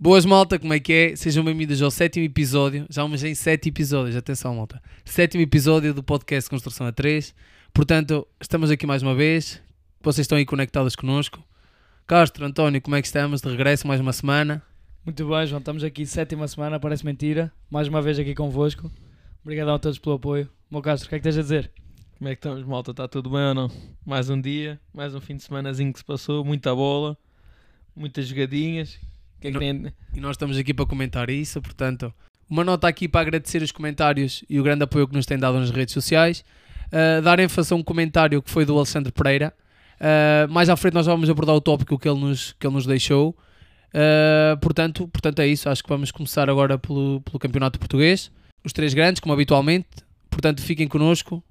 Boas malta, como é que é? Sejam bem-vindos ao sétimo episódio. Já vamos em sete episódios, atenção malta. Sétimo episódio do podcast Construção a 3. Portanto, estamos aqui mais uma vez. Vocês estão aí conectados connosco. Castro, António, como é que estamos? De regresso mais uma semana. Muito bem, João. Estamos aqui sétima semana, parece mentira. Mais uma vez aqui convosco. Obrigadão a todos pelo apoio. Meu Castro, o que é que tens a dizer? Como é que estamos, malta? Está tudo bem ou não? Mais um dia, mais um fim de semanazinho que se passou, muita bola, muitas jogadinhas. Que é que tem- E nós estamos aqui para comentar isso, portanto, uma nota aqui para agradecer os comentários e o grande apoio que nos têm dado nas redes sociais. Uh, dar ênfase a um comentário que foi do Alexandre Pereira. Uh, mais à frente nós vamos abordar o tópico que ele nos, que ele nos deixou. Uh, portanto, portanto, é isso. Acho que vamos começar agora pelo, pelo Campeonato Português. Os três grandes, como habitualmente. Portanto, fiquem connosco.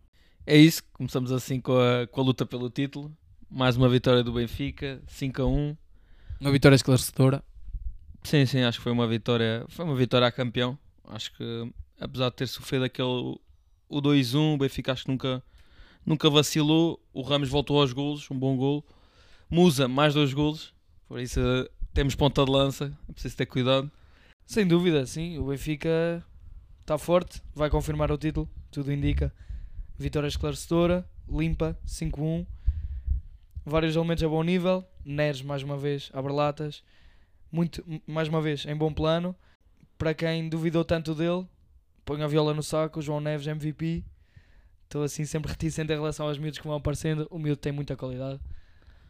É isso, começamos assim com a, com a luta pelo título. Mais uma vitória do Benfica, 5 a 1. Uma vitória esclarecedora. Sim, sim, acho que foi uma vitória, foi uma vitória a campeão. Acho que apesar de ter sofrido aquele o 2-1, o Benfica acho que nunca, nunca vacilou. O Ramos voltou aos golos, um bom gol. Musa, mais dois golos. Por isso temos ponta de lança, é preciso ter cuidado. Sem dúvida, sim. O Benfica está forte, vai confirmar o título, tudo indica. Vitória esclarecedora, limpa, 5-1. Vários elementos a bom nível. Neres, mais uma vez, abre latas. Muito, mais uma vez, em bom plano. Para quem duvidou tanto dele, põe a viola no saco. João Neves, MVP. Estou assim sempre reticente em relação aos miúdos que vão aparecendo. O miúdo tem muita qualidade.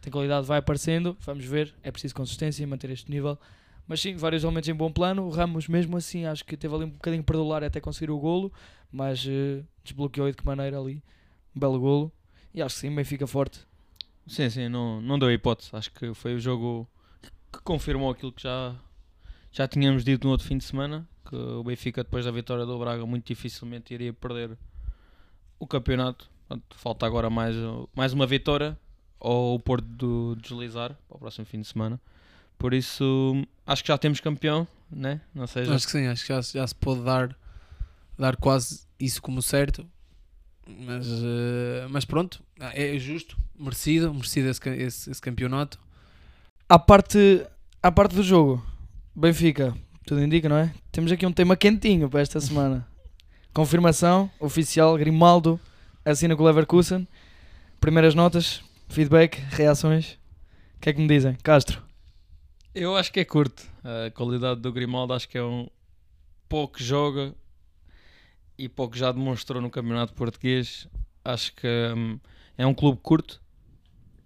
Tem qualidade, vai aparecendo. Vamos ver. É preciso consistência e manter este nível. Mas sim, vários elementos em bom plano. O Ramos, mesmo assim, acho que teve ali um bocadinho perdular até conseguir o golo, mas eh, desbloqueou de que maneira ali. Um belo golo. E acho que sim, bem fica forte. Sim, sim, não, não deu hipótese. Acho que foi o jogo que confirmou aquilo que já, já tínhamos dito no outro fim de semana. Que o Benfica, depois da vitória do Braga, muito dificilmente iria perder o campeonato. Falta agora mais, mais uma vitória ou o Porto do deslizar para o próximo fim de semana. Por isso, acho que já temos campeão, né? Não seja, Acho que sim, acho que já, já se pode dar, dar quase isso como certo. Mas, eh, mas pronto, é justo, merecido, merecido esse, esse, esse campeonato. À parte, à parte do jogo, Benfica, tudo indica, não é? Temos aqui um tema quentinho para esta semana. Confirmação oficial: Grimaldo assina com o Leverkusen. Primeiras notas, feedback, reações. O que é que me dizem? Castro. Eu acho que é curto. A qualidade do Grimaldo acho que é um pouco joga e pouco já demonstrou no campeonato português. Acho que hum, é um clube curto,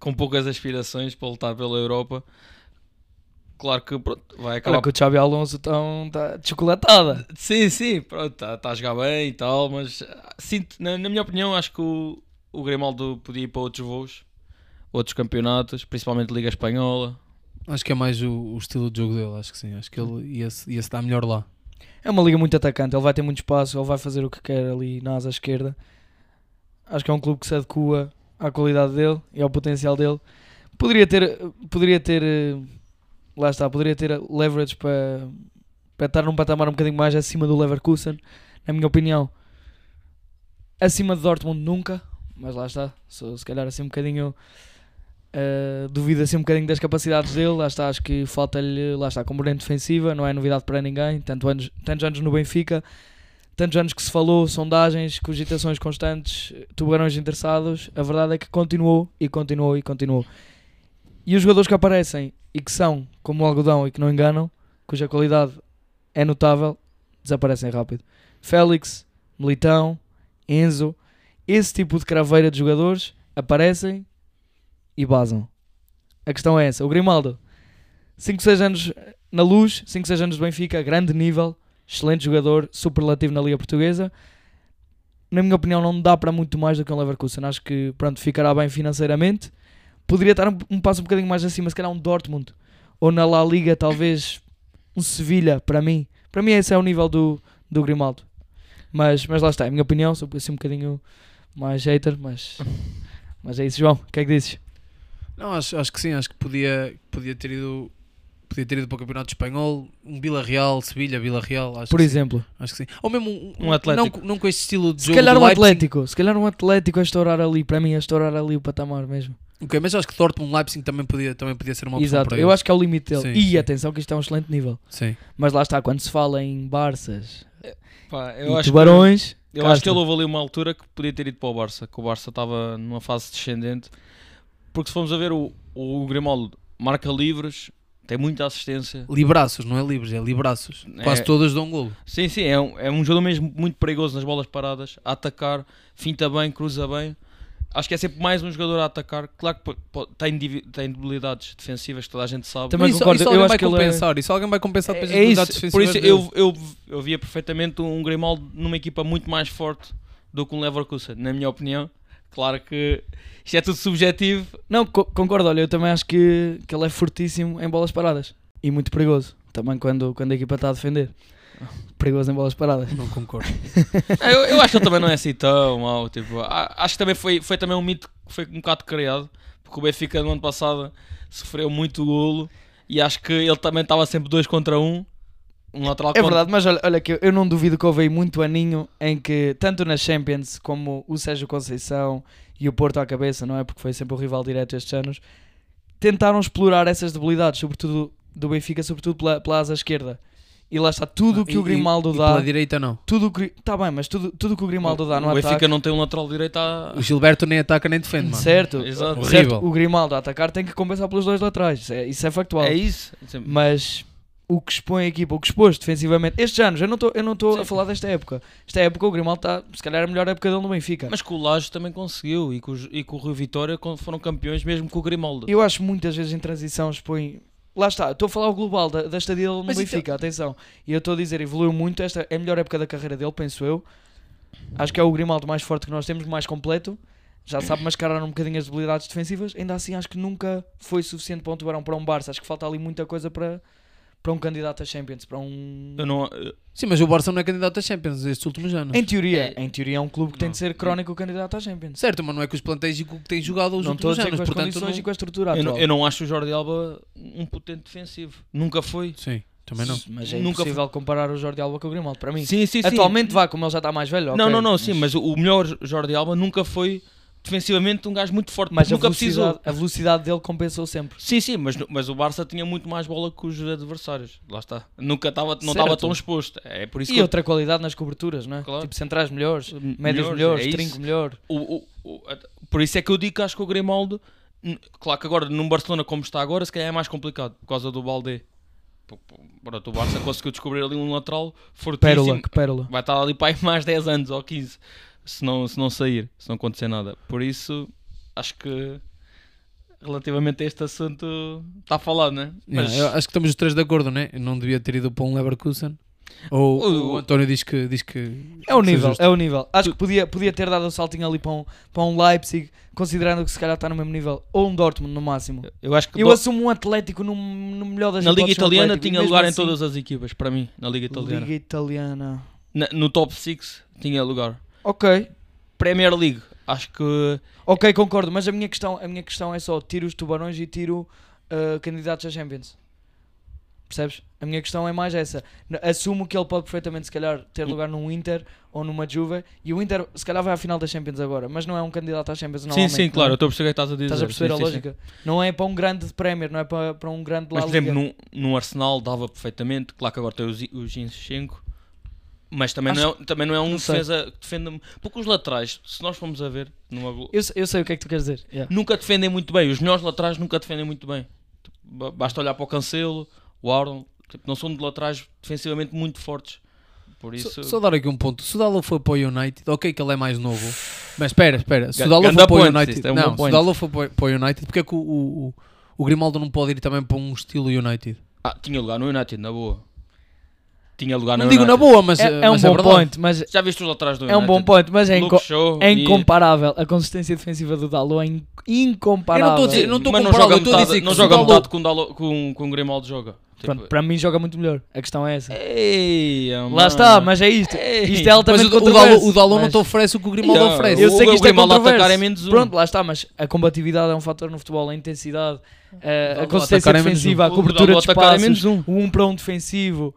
com poucas aspirações para lutar pela Europa. Claro que pronto, vai acabar. Olha que o Xabi Alonso está tá de chocolatada. Sim, sim, pronto, está a jogar bem e tal, mas ah, sinto, na, na minha opinião, acho que o, o Grimaldo podia ir para outros voos, outros campeonatos, principalmente Liga Espanhola. Acho que é mais o, o estilo de jogo dele, acho que sim. Acho que ele ia-se ia -se dar melhor lá. É uma liga muito atacante, ele vai ter muito espaço, ele vai fazer o que quer ali na asa esquerda. Acho que é um clube que se adequa à qualidade dele e ao potencial dele. Poderia ter, poderia ter, lá está, poderia ter leverage para, para estar num patamar um bocadinho mais acima do Leverkusen, na minha opinião. Acima de Dortmund nunca, mas lá está, sou se calhar assim um bocadinho Uh, duvido assim um bocadinho das capacidades dele. Lá está, acho que falta-lhe, lá está, componente defensiva, não é novidade para ninguém. Tanto anos, tantos anos no Benfica, tantos anos que se falou, sondagens, cogitações constantes, tubarões interessados. A verdade é que continuou e continuou e continuou. E os jogadores que aparecem e que são como o algodão e que não enganam, cuja qualidade é notável, desaparecem rápido. Félix, Militão, Enzo, esse tipo de craveira de jogadores aparecem e basam. A questão é essa. O Grimaldo, 5, 6 anos na luz, 5, 6 anos de Benfica, grande nível, excelente jogador, superlativo na Liga Portuguesa. Na minha opinião, não dá para muito mais do que um Leverkusen. Acho que pronto, ficará bem financeiramente. Poderia estar um, um passo um bocadinho mais acima, se calhar um Dortmund. Ou na La Liga, talvez um Sevilha, para mim. Para mim, esse é o nível do, do Grimaldo. Mas, mas lá está, é a minha opinião. Sou assim um bocadinho mais hater, mas, mas é isso, João. O que é que dizes? Não, acho, acho que sim, acho que podia, podia ter ido. Podia ter ido para o Campeonato Espanhol, um Vila Real, Sevilha, Vila Real, acho Por que sim. exemplo. Acho que sim. Ou mesmo um, Um Atlético. Não, não com este estilo de Se jogo calhar do um Leipzig. Atlético, se calhar um Atlético a estourar ali, para mim a estourar ali o patamar mesmo. Ok, mas acho que Dortmund Leipzig também podia, também podia ser uma opção Exato, para eu eles. acho que é o limite dele. Sim, e sim. atenção que isto é um excelente nível. Sim. Mas lá está, quando se fala em Barças Pá, eu e acho que- Tubarões, Eu cá acho que ele houve ali uma altura que podia ter ido para o Barça, que o Barça estava numa fase descendente. Porque se formos a ver, o, o Grimaldo marca livres, tem muita assistência. Libraços, não é livres, é libraços. É. Quase todas dão golo. Sim, sim, é um, é um jogador mesmo muito perigoso nas bolas paradas, a atacar, finta bem, cruza bem. Acho que é sempre mais um jogador a atacar. Claro que tem, tem debilidades defensivas que toda a gente sabe. Também isso, concordo, isso eu alguém acho vai que ele é- compensar. Isso alguém vai compensar depois É, as é unidades isso, por isso defensivas eu, eu, eu via perfeitamente um Grimaldo numa equipa muito mais forte do que um Leverkusen, na minha opinião. Claro que isto é tudo subjetivo. Não, co- concordo, olha, eu também acho que, que ele é fortíssimo em bolas paradas. E muito perigoso. Também quando, quando a equipa está a defender. Perigoso em bolas paradas. Não concordo. Ah, Eu, eu acho que ele também não é assim tão mau. Tipo, acho que também foi, foi também um mito que foi um bocado criado, porque o Benfica no ano passado sofreu muito golo e acho que ele também estava sempre 2 contra 1. Um, um lateral É contra- verdade, mas olha, olha que eu- eu não duvido que houve aí muito aninho em que, tanto na Champions como o Sérgio Conceição e o Porto à cabeça, não é? Porque foi sempre o rival direto estes anos, tentaram explorar essas debilidades, sobretudo do Benfica, sobretudo pela, pela asa esquerda. E lá está, tudo o que E- o Grimaldo e, dá, E pela direita não. tudo o que. Tá bem, mas tudo tudo que o Grimaldo dá no o Benfica ataque. não tem um lateral direito a... O Gilberto nem ataca nem defende, mano. Certo, Exato. Horrível. certo, o Grimaldo a atacar tem que compensar pelos dois laterais, isso é, isso é factual. É isso. Mas o que expõe a equipa, o que expôs defensivamente, estes anos, eu não estou eu não estou a falar desta época. Esta época o Grimaldo está, se calhar, a melhor época dele no Benfica. Mas que o Laje também conseguiu e que o, e que o Rio Vitória foram campeões mesmo com o Grimaldo. Eu acho que muitas vezes em transição expõe. Lá está, estou a falar o global da, da estadia dele no Mas Benfica, atenção. E eu estou a dizer, evoluiu muito. Esta é a melhor época da carreira dele, penso eu. Acho que é o Grimaldo mais forte que nós temos, mais completo. Já sabe mascarar um bocadinho as debilidades defensivas. Ainda assim, acho que nunca foi suficiente para um Tubarão, para um Barça. Acho que falta ali muita coisa para, para um candidato a Champions. Para um... Eu não, eu- Sim, mas o Barça não é candidato a Champions estes últimos anos. Em teoria, É- em teoria é um clube que tem Não. de ser crónico candidato à Champions. Certo, mas não é com os plantéis e com o que tem jogado os Não a últimos anos. com as Portanto, condições não... e com a estrutura eu, não, eu não acho o Jordi Alba um potente defensivo. Nunca foi. Sim, também não. Mas é Nunca impossível comparar o Jordi Alba com o Grimaldo, para mim. Sim, sim, sim. Atualmente vá, como ele já está mais velho. Não, ok, não, não, mas- sim, mas o melhor Jordi Alba nunca foi defensivamente um gajo muito forte, Mas porque a nunca velocidade, precisou. a velocidade dele compensou sempre. Sim, sim, mas, mas o Barça tinha muito mais bola que os adversários. Lá está. Nunca estava, não estava tão exposto. É por isso E que eu- outra qualidade nas coberturas, não é? Claro. Tipo centrais melhores, M- médios melhores, melhores, é trinco melhor. o, o- o- por isso é que eu digo que acho que o Grimaldo, claro que agora num Barcelona como está agora, se calhar é mais complicado por causa do Balde. Pronto, o Barça conseguiu descobrir ali um lateral fortíssimo. Pérola, que pérola. Vai estar ali para aí mais 10 anos ou 15 se não, se não sair, se não acontecer nada. Por isso, acho que relativamente a este assunto está falado, né? Yeah, eu acho que estamos os três de acordo, né? Eu não devia ter ido para um Leverkusen. Ou O- o, António diz que, diz que É o nível, é o nível. Acho que podia, podia ter dado o saltinho ali para um, para um Leipzig, considerando que se calhar está no mesmo nível. Ou um Dortmund no máximo. eu acho que Eu do- assumo um Atlético no, no melhor das na Liga um Italiana Atlético, tinha lugar em assim- todas as equipas, para mim, na Liga Italiana. Liga Italiana. Na- no top 6 tinha lugar. Ok, Premier League, acho que ok, concordo. Mas a minha questão, a minha questão é só tiro os tubarões e tiro uh, candidatos a Champions. Percebes? A minha questão é mais essa. Assumo que ele pode perfeitamente, se calhar, ter lugar num Inter ou numa Juve. E o Inter, se calhar, vai à final da Champions agora. Mas não é um candidato à Champions sim, sim, claro, é? eu estou a perceber o que estás a dizer. Estás a perceber sim, a sim, sim. lógica? Não é para um grande Premier, não é para, para um grande Mas, por exemplo, num, num Arsenal dava perfeitamente. Claro que agora tem o Zi- o Zinchenko. Mas também, não é, também não é um não sei. defesa que defende. Porque os laterais, se nós formos a ver, numa Eu, sei- eu sei o que é que tu queres dizer. Yeah. nunca defendem muito bem. Os melhores laterais nunca defendem muito bem. Ba- Basta olhar para o Cancelo, o Aaron. Tipo, não são de laterais defensivamente muito fortes. Por isso. Só, só dar aqui um ponto. Se o Dalot foi para o United, ok que ele é mais novo. Mas espera, espera. Se o ganda foi para o United, é um não, se o. Dalot foi para o- United, porque é que o, o, o- o Grimaldo não pode ir também para um estilo United? Ah, tinha lugar no United, na boa. Tinha lugar Não digo na United. boa, mas É, é um mas bom verdade. point, mas Já viste os laterais do é um United? bom point, mas é, Luke inco- Shaw é e- incomparável. A consistência defensiva do Dalot é in- incomparável. Eu não estou a dizer- não estou a Mas não joga eu estou a metade, dizer que não se o joga Dalot- metade com, o Dalo- com, com o Grimaldo joga. Tipo, Pronto, para mim joga muito melhor. A questão é essa. Ei, Lá está, mas é isto. Ei. Isto é Mas altamente o, o controverso. O Dalot não mas- te oferece o que o Grimaldo oferece. Eu sei que o isto é Grimaldo a atacar controverso. é menos um. Pronto, lá está, mas a combatividade é um fator no futebol, a intensidade, a, a Dalot consistência atacar é menos defensiva, um. a O cobertura de Dalot atacar é espaços, menos um. o um para um defensivo.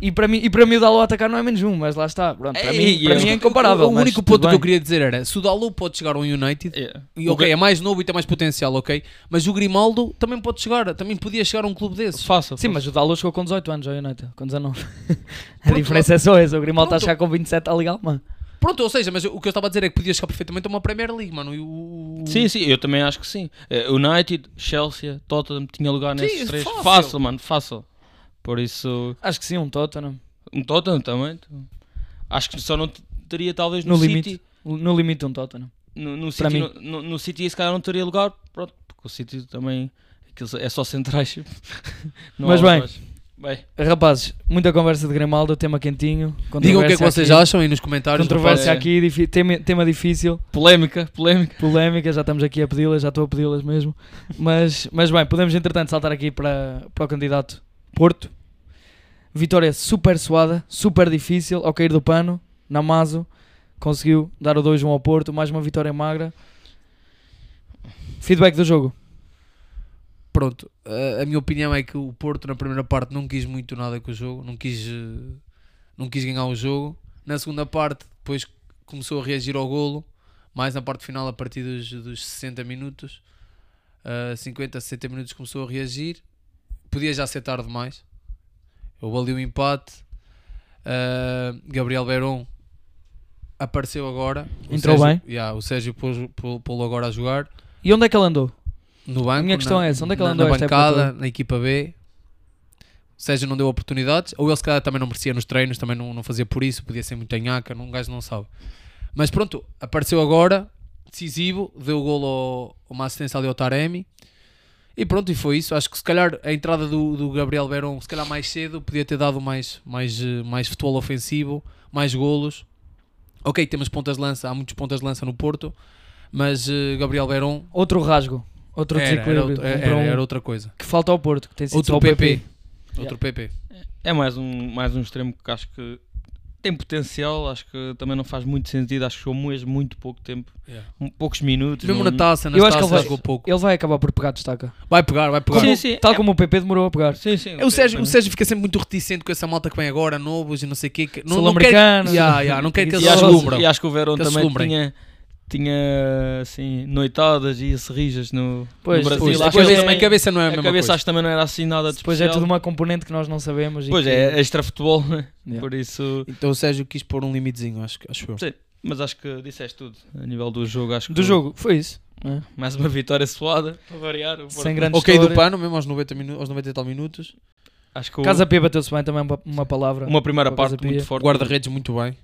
E para mim, e para mim o Dalot atacar não é menos um, mas lá está. Pronto, para Ei, mim, para eu- mim é incomparável. O mas único ponto que eu queria dizer era: se o Dalot pode chegar ao United, É. e O ok, é mais novo e tem mais potencial, ok, mas o Grimaldo também pode chegar, também podia chegar a um clube desses. Fácil. Sim, mas o Dalot chegou com 18 anos ao United, com 19. a Pronto, diferença é só essa. O Grimaldo está a chegar com 27 à Liga Alemã. Pronto, ou seja, mas o que eu estava a dizer é que podia chegar perfeitamente a uma Premier League, mano. E o... Sim, sim, eu também acho que sim. Eh, United, Chelsea, Tottenham tinha lugar Sim, nesses três. fácil. Fácil. mano, fácil. Por isso, Acho que sim, um Tottenham. um Tottenham também. Acho que só não teria talvez No no, limite. City. No limite um Tottenham. No, no, Para City mim. no, no, no City se calhar não teria lugar, pronto, porque o City também é só centrais. Não Mas bem. bem. Rapazes, muita conversa de Grimaldo, tema quentinho. Digam o que é que vocês aqui. acham aí nos comentários. Controvérsia aqui, tema, tema difícil, Polémica, polémica. polémica, já estamos aqui a pedi-las, já estou a pedi-las mesmo. Mas, mas bem, podemos entretanto saltar aqui para, para o candidato Porto. Vitória super suada, super difícil, ao cair do pano, Namazo conseguiu dar o 2-1 ao Porto, mais uma vitória magra. Feedback do jogo. Pronto, a, minha opinião é que o Porto na primeira parte não quis muito nada com o jogo, não quis, não quis ganhar o jogo. Na segunda parte, depois começou a reagir ao golo, mais na parte final, a partir dos, dos 60 minutos, eh, 50, 60 minutos começou a reagir. Podia já ser tarde demais. Houve ali o empate. Eh, Gabriel Verón apareceu agora. O Entrou Sérgio- bem. Yeah, o Sérgio pô-lo agora a jogar E onde é que ele andou? no banco. minha questão na, é essa, onde é que ele na, andou na bancada, na equipa B. O Sérgio não deu oportunidades, ou ele se calhar também não merecia nos treinos, também não, não fazia por isso, podia ser muito anhaca, um gajo não sabe. Mas pronto, apareceu agora, decisivo, deu o golo ao, uma assistência ali ao Taremi. E pronto, e foi isso. Acho que se calhar a entrada do, do Gabriel Verón, se calhar mais cedo, podia ter dado mais, mais, eh, mais futebol ofensivo, mais golos. Ok, temos pontas de lança, há muitos pontas de lança no Porto, mas eh, Gabriel Verón Outro rasgo, outro era, era, desequilíbrio. outro- um era- um, era outra coisa. Que falta ao Porto, que tem sido Outro PP. PP. Outro PP. É mais um, mais um extremo que acho que tem potencial, acho que também não faz muito sentido, acho que jogou mesmo muito pouco tempo, um- poucos minutos. Mesmo não- na taça, nas Eu acho que ele vai- jogou pouco. Ele vai acabar por pegar destaca. Vai pegar, vai pegar. Sim, sim. Tal é- como o PP demorou a pegar. Sim, sim. É, o, Sérgio, o Sérgio fica sempre muito reticente com essa malta que vem agora, novos e não sei o quê. que- Não, não quer, não quer que eles E acho, e acho que o Verón também tinha, tinha assim, noitadas e serrijas no, Pois, no Brasil. pois, A acho que cabeça, ele- a cabeça não é a, a mesma cabeça coisa. acho que também não era assim nada de Depois é tudo uma componente que nós não sabemos. Pois que- é, extra futebol, né? Yeah. por isso. Então o Sérgio quis pôr um limitezinho, acho, que- acho eu. Sim, mas acho que disseste tudo a nível do jogo. Acho que Do jogo, foi isso. É. mais uma vitória suada para variar. o Sem Porto- grande Ok, do história. pano, mesmo aos 90, minu aos 90 e tal minutos. Acho que o- Casa P bateu-se bem também uma, uma palavra. uma primeira parte muito pia. forte. Guarda-redes muito bem,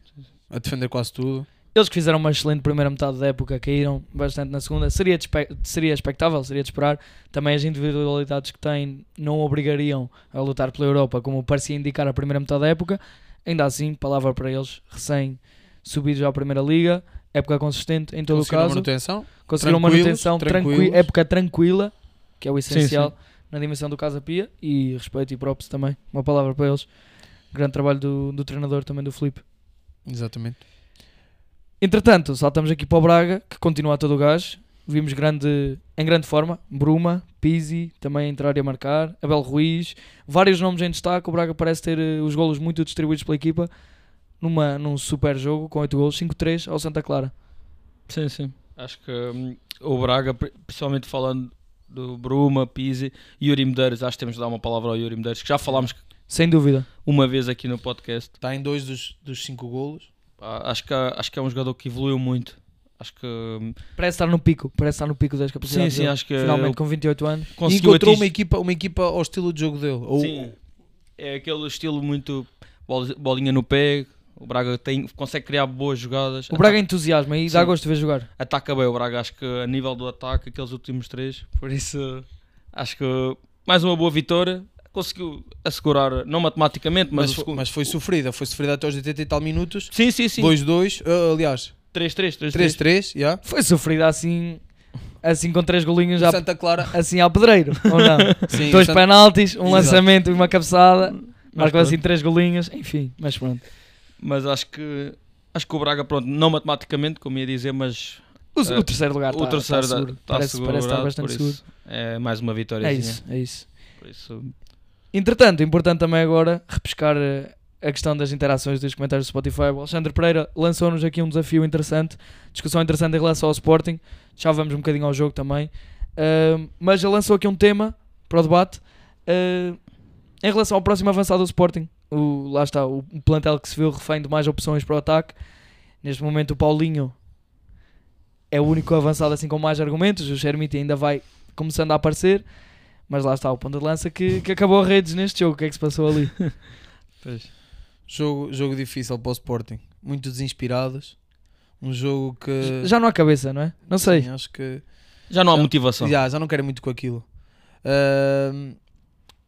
a defender quase tudo. Eles que fizeram uma excelente primeira metade da época caíram bastante na segunda. Seria, seria expectável, seria de esperar. Também as individualidades que têm não obrigariam a lutar pela Europa, como parecia indicar a primeira metade da época. Ainda assim, palavra para eles, recém subidos à Primeira Liga, época consistente em todo o caso. manutenção. Conseguiram manutenção, tranqui- época tranquila, que é o Sim, essencial sim. na dimensão do Casa Pia. E respeito e props também. Uma palavra para eles. Grande trabalho do, do treinador também do Felipe. Exatamente. Entretanto, saltamos aqui para o Braga, que continua a todo o gás. Vimos grande, em grande forma. Bruma, Pizzi, também a entrar e a marcar. Abel Ruiz, vários nomes em destaque. O Braga parece ter eh, os golos muito distribuídos pela equipa. Numa, num super jogo com 8 golos, 5-3 ao Santa Clara. Sim, sim. Acho que hum, o Braga, pri- principalmente falando do Bruma, Pizzi e Yuri Medeiros, acho que temos de dar uma palavra ao Yuri Medeiros, que já falámos Sem dúvida. uma vez aqui no podcast. Está em dois dos, dos cinco golos. Pá, acho, que, acho que é um jogador que evoluiu muito. Acho que hum, Parece estar no pico. Parece estar no pico das sim, capacidades. sim, dele. acho que Finalmente, com 28 anos. Conseguiu encontrou uma equipa, uma equipa ao estilo de jogo dele. Ou, Sim, é aquele estilo muito bol- bolinha no pé. O Braga tem, consegue criar boas jogadas. O Braga entusiasma e dá Sim. gosto de ver jogar. ataca bem o Braga, acho que a nível do ataque, aqueles últimos três, por isso acho que mais uma boa vitória. Conseguiu assegurar, não matematicamente, mas, mas, o foi, segundo- mas foi sofrida. Foi sofrida até aos 80 e tal minutos. Sim, sim, sim. 2-2. ah, aliás, 3-3, 3-3. 3-3. já. Foi sofrida assim, assim com três golinhos, já, Santa Clara. assim ao pedreiro, ou não? Sim, Dois Santa- penaltis, um Exato. lançamento e uma cabeçada. Mas Marcou assim três golinhos, enfim, mas pronto. Mas acho que acho que o Braga, pronto, não matematicamente, como ia dizer, mas O, Eh, o terceiro lugar o está terceiro tá da- seguro. tá parece, seguro, parece estar bastante seguro. É mais uma vitória. É isso, é isso. Por isso, Entretanto, importante também agora repescar eh, a questão das interações dos comentários do Spotify, o Alexandre Pereira lançou-nos aqui um desafio interessante, discussão interessante em relação ao Sporting. Já vamos um bocadinho ao jogo também. Uh, mas ele lançou aqui um tema para o debate uh, em relação ao próximo avançado do Sporting. O, lá está, o plantel que se viu refém de mais opções para o ataque. Neste momento, o Paulinho é o único avançado assim com mais argumentos. O Xermiti ainda vai começando a aparecer. Mas lá está o ponto de lança que, que acabou a redes neste jogo. O que é que se passou ali? Jogo, jogo difícil para o Sporting. Muito desinspirados. Um jogo que. Já não há cabeça, não é? Não sei. Sim, acho que. Já não há Já- motivação. Já, já não querem muito com aquilo. Ahm,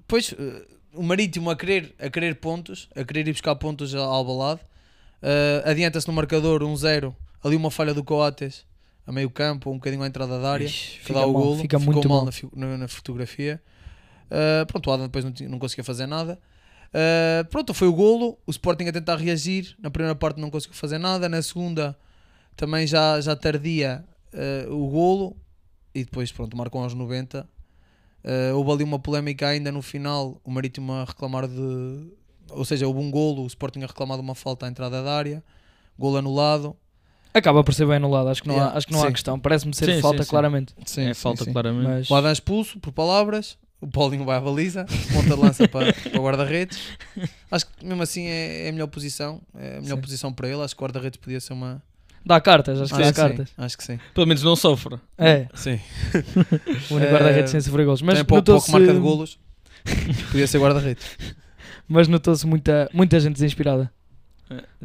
pois, eh, o Marítimo a querer, a querer pontos, a querer ir buscar pontos ao Albalade. Uh, Adianta-se no marcador 1-0. ali uma falha do Coates a meio campo, um bocadinho à entrada da área. Ixi, que dá o mal, golo. fica ficou muito mal mal. na, na- fotografia. Uh, pronto, o Adam depois não, não conseguia fazer nada. Uh, pronto, foi o golo. O Sporting a tentar reagir. Na primeira parte não conseguiu fazer nada. Na segunda também já, já tardia uh, o golo. E depois, pronto, marcam aos 90. Uh, houve ali uma polémica ainda no final. O Marítimo a reclamar de. Ou seja, houve um golo. O Sporting a reclamar de uma falta à entrada da área. Golo anulado. Acaba por ser bem anulado, acho que não, Yeah, há, acho que não há sim. questão. Parece-me ser Sim, falta, sim, sim. claramente. é falta, claramente. Mas O Adam expulso por palavras. O Paulinho vai à baliza, ponta de lança para, para o guarda-redes. Acho que mesmo assim é, é a melhor posição. É a melhor Sim. posição para ele. Acho que o guarda-redes podia ser uma. dá cartas, acho que Acho dá que sim, cartas. Acho que sim. Pelo menos não sofre. É, Sim. o único guarda-redes sem sofrer golos. Mas pouco, pouco marca de golos. Podia ser guarda-redes. mas notou-se muita, muita gente desinspirada.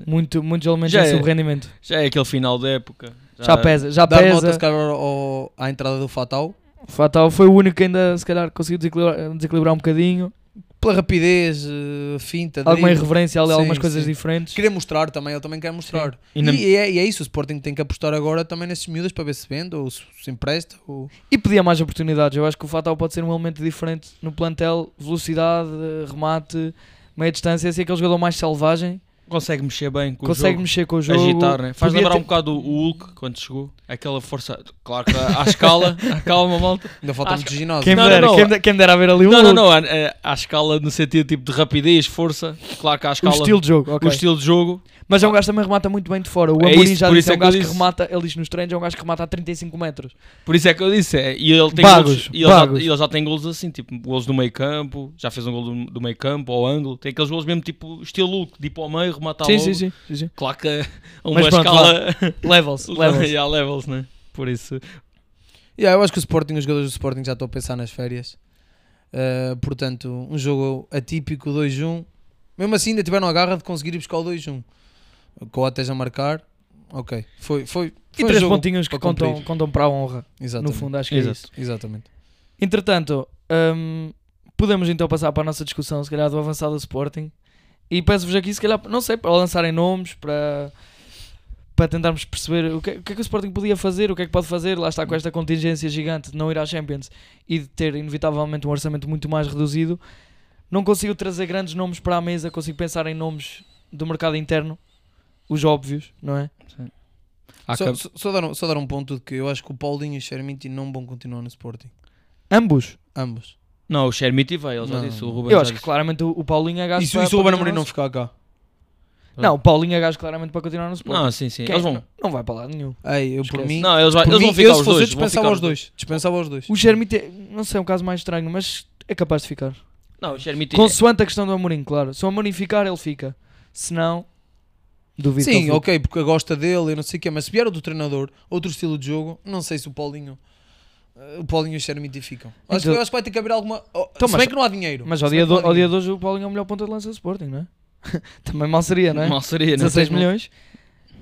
Muito, muitos elementos Já em é. sub-rendimento. Já é aquele final da época. Já pesa, já Dar nota pesa. se calhar ao- à entrada do Fatal. O Fatal foi o único que ainda se calhar conseguiu desequilibrar, desequilibrar um bocadinho. Pela rapidez, eh, finta, Alguma drible. irreverência ali, Sim, algumas coisas sim. diferentes. Queria mostrar também, ele também quer mostrar. E E, na- é, e é isso, o Sporting tem que apostar agora também nesses miúdas para ver se vende ou se, se empresta. Ou... E pedia mais oportunidades. Eu acho que o Fatal pode ser um elemento diferente no plantel. Velocidade, remate, meia distância. Assim, aquele jogador mais selvagem. Consegue mexer bem com o consegue jogo. mexer com o jogo. Agitar, né? Faz Podia lembrar ter- um bocado o Hulk quando chegou. Aquela força. Claro que à escala. Calma, malta. Ainda falta muito ginásio. Quem, Não, me não, dera, não. quem, dera haver ali um Não, não, não. À, à escala no sentido tipo de rapidez, força. Claro que à O escala. estilo de jogo, ok. o estilo de jogo. Mas é um gajo que também remata muito bem de fora. O É Amorim isso, já disse, isso é é um que gajo que disse. remata, ele diz nos treinos, é um gajo que remata a 35 metros. Por isso é que eu disse. É, e ele tem Bagos, golos, e ele, já, ele já tem golos assim, tipo, golos do meio campo. Já fez um gol do, do meio campo, ao ângulo. Tem aqueles golos mesmo tipo estilo Hulk, de ir para o meio, rematar sim, logo. sim, sim, sim. Claro que a uma Mas pronto, escala. Levels, levels. e há levels, né? Por isso. Yeah, eu acho que o Sporting, os jogadores do Sporting já estão a pensar nas férias. Uh, portanto, um jogo atípico 2-1. Mesmo assim, ainda tiveram a garra de conseguir ir buscar o 2-1. O Coates a marcar. Ok. Foi, foi, E foi um três jogo pontinhos que contam, contam para a honra. Exatamente. No fundo, acho que é Exato. isso. Exatamente. Entretanto, hum, podemos então passar para a nossa discussão, se calhar, do avançado do Sporting. E peço-vos aqui, se calhar, não sei, para lançarem nomes, para, para tentarmos perceber o que, o que é que o Sporting podia fazer, o que é que pode fazer. Lá está com esta contingência gigante de não ir à Champions e de ter, inevitavelmente, um orçamento muito mais reduzido. Não consigo trazer grandes nomes para a mesa, consigo pensar em nomes do mercado interno, os óbvios, não é? Há Só, cap- só- só dar um, só dar um ponto de que eu acho que o Paulinho e o Xermiti não vão continuar no Sporting. Ambos. Ambos. Não, o Shermiti vai, ele já Não. disse. O Ruben Eu já acho que disse. claramente o, o Paulinho é gajo E se, para- e se o Ruben para Amorim não ficar cá? no- Não, o Paulinho é gajo claramente para continuar no Sporting. Não, sim, sim. Quem- Eles vão. não, não vai para lado nenhum. Ei, eu por Esquece. mim. Não, eles, vai- por eles mim, vão ficar eu, os se fosse eu, dois. vão dispensava ficar os dois. Dispensava os dois. O Germite, não sei, é um caso mais estranho, mas é capaz de ficar. Não, o Shermiti. Consoante a questão do Amorim, claro. Se o Amorim ficar, ele fica. Se não, duvido que ele Sim, fique. ok, porque gosta dele e não sei o quê, mas se vier outro treinador, outro estilo de jogo, não sei se o Paulinho. O Paulinho e o Xermiti ficam. Acho, Então- que, acho que vai ter que haver alguma. oh, Então, se mas- bem que não há dinheiro. Mas ao dia, do, não ao dia de hoje o Paulinho é o melhor ponta de lança do Sporting, não é? Também mal seria, não é? Mal seria, não 16 tem- milhões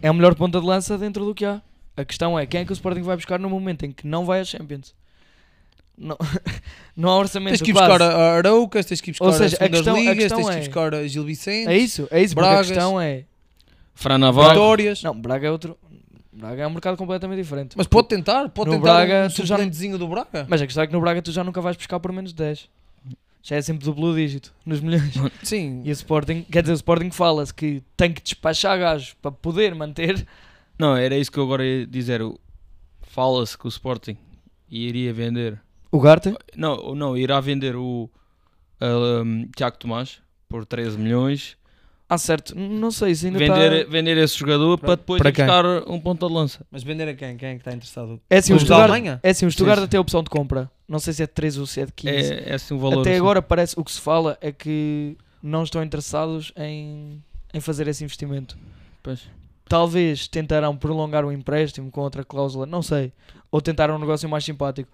é o melhor ponta de lança dentro do que há. A questão é quem é que o Sporting vai buscar no momento em que não vai à Champions? Não, não há orçamento Tens que ir buscar a a Araucas, tens que ir buscar Ou seja, a a questão- a ligas, questão tens que ir é- buscar a Gil Vicente, É isso, é isso. Porque a Bragas. questão é. Fran Navarro. Vitórias. Não, Braga é outro. Braga é um mercado completamente diferente. Mas pode tentar, pode No tentar Braga, um tu já- do Braga. Mas a questão é que no Braga tu já nunca vais buscar por menos de 10. Já é sempre duplo dígito nos milhões. Sim, E o Sporting, quer dizer, o Sporting fala-se que tem que despachar gajos para poder manter. Não, era isso que eu agora ia dizer. Fala-se que o Sporting iria vender. O Garte? Não, não irá vender o um, Tiago Tomás por 13 milhões. Ah, certo. Não sei se ainda Vender, está... vender esse jogador para depois para ir quem? buscar um ponto de lança. Mas vender a quem? Quem é que está interessado? É assim, o Stuttgart, é assim, o Stuttgart tem a opção de compra. Não sei se é de 13 ou se é de 15. É, é assim um valor. Até assim. agora parece, o que se fala é que não estão interessados em, em fazer esse investimento. Pois. Talvez tentarão prolongar o empréstimo com outra cláusula, não sei. Ou tentar um negócio mais simpático.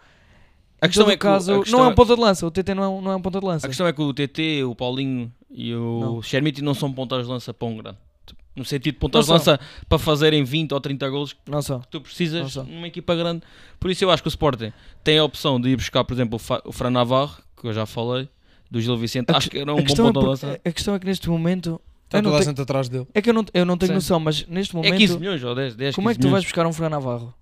A Em questão é que, caso, a não questão é um é- ponta de lança. O TT não é um, não é um ponta de lança. A questão é que o TT, o Paulinho e o Não. Shermiti não são pontas de lança para um grande. No sentido de pontas de são. lança para fazerem 20 ou 30 golos que Não só. tu precisas Não são. numa equipa grande. Por isso eu acho que o Sporting tem a opção de ir buscar, por exemplo, o, Fa- o Fran Navarro, que eu já falei, do Gil Vicente. A acho que- que era um bom questão é ponta de lança. A questão é que neste momento. Está toda a gente atrás dele. É que eu não, eu não tenho Sim. noção, mas neste momento. É 15 milhões ou 10, 10 Como é que 15 tu vais milhões. buscar um Fran Navarro?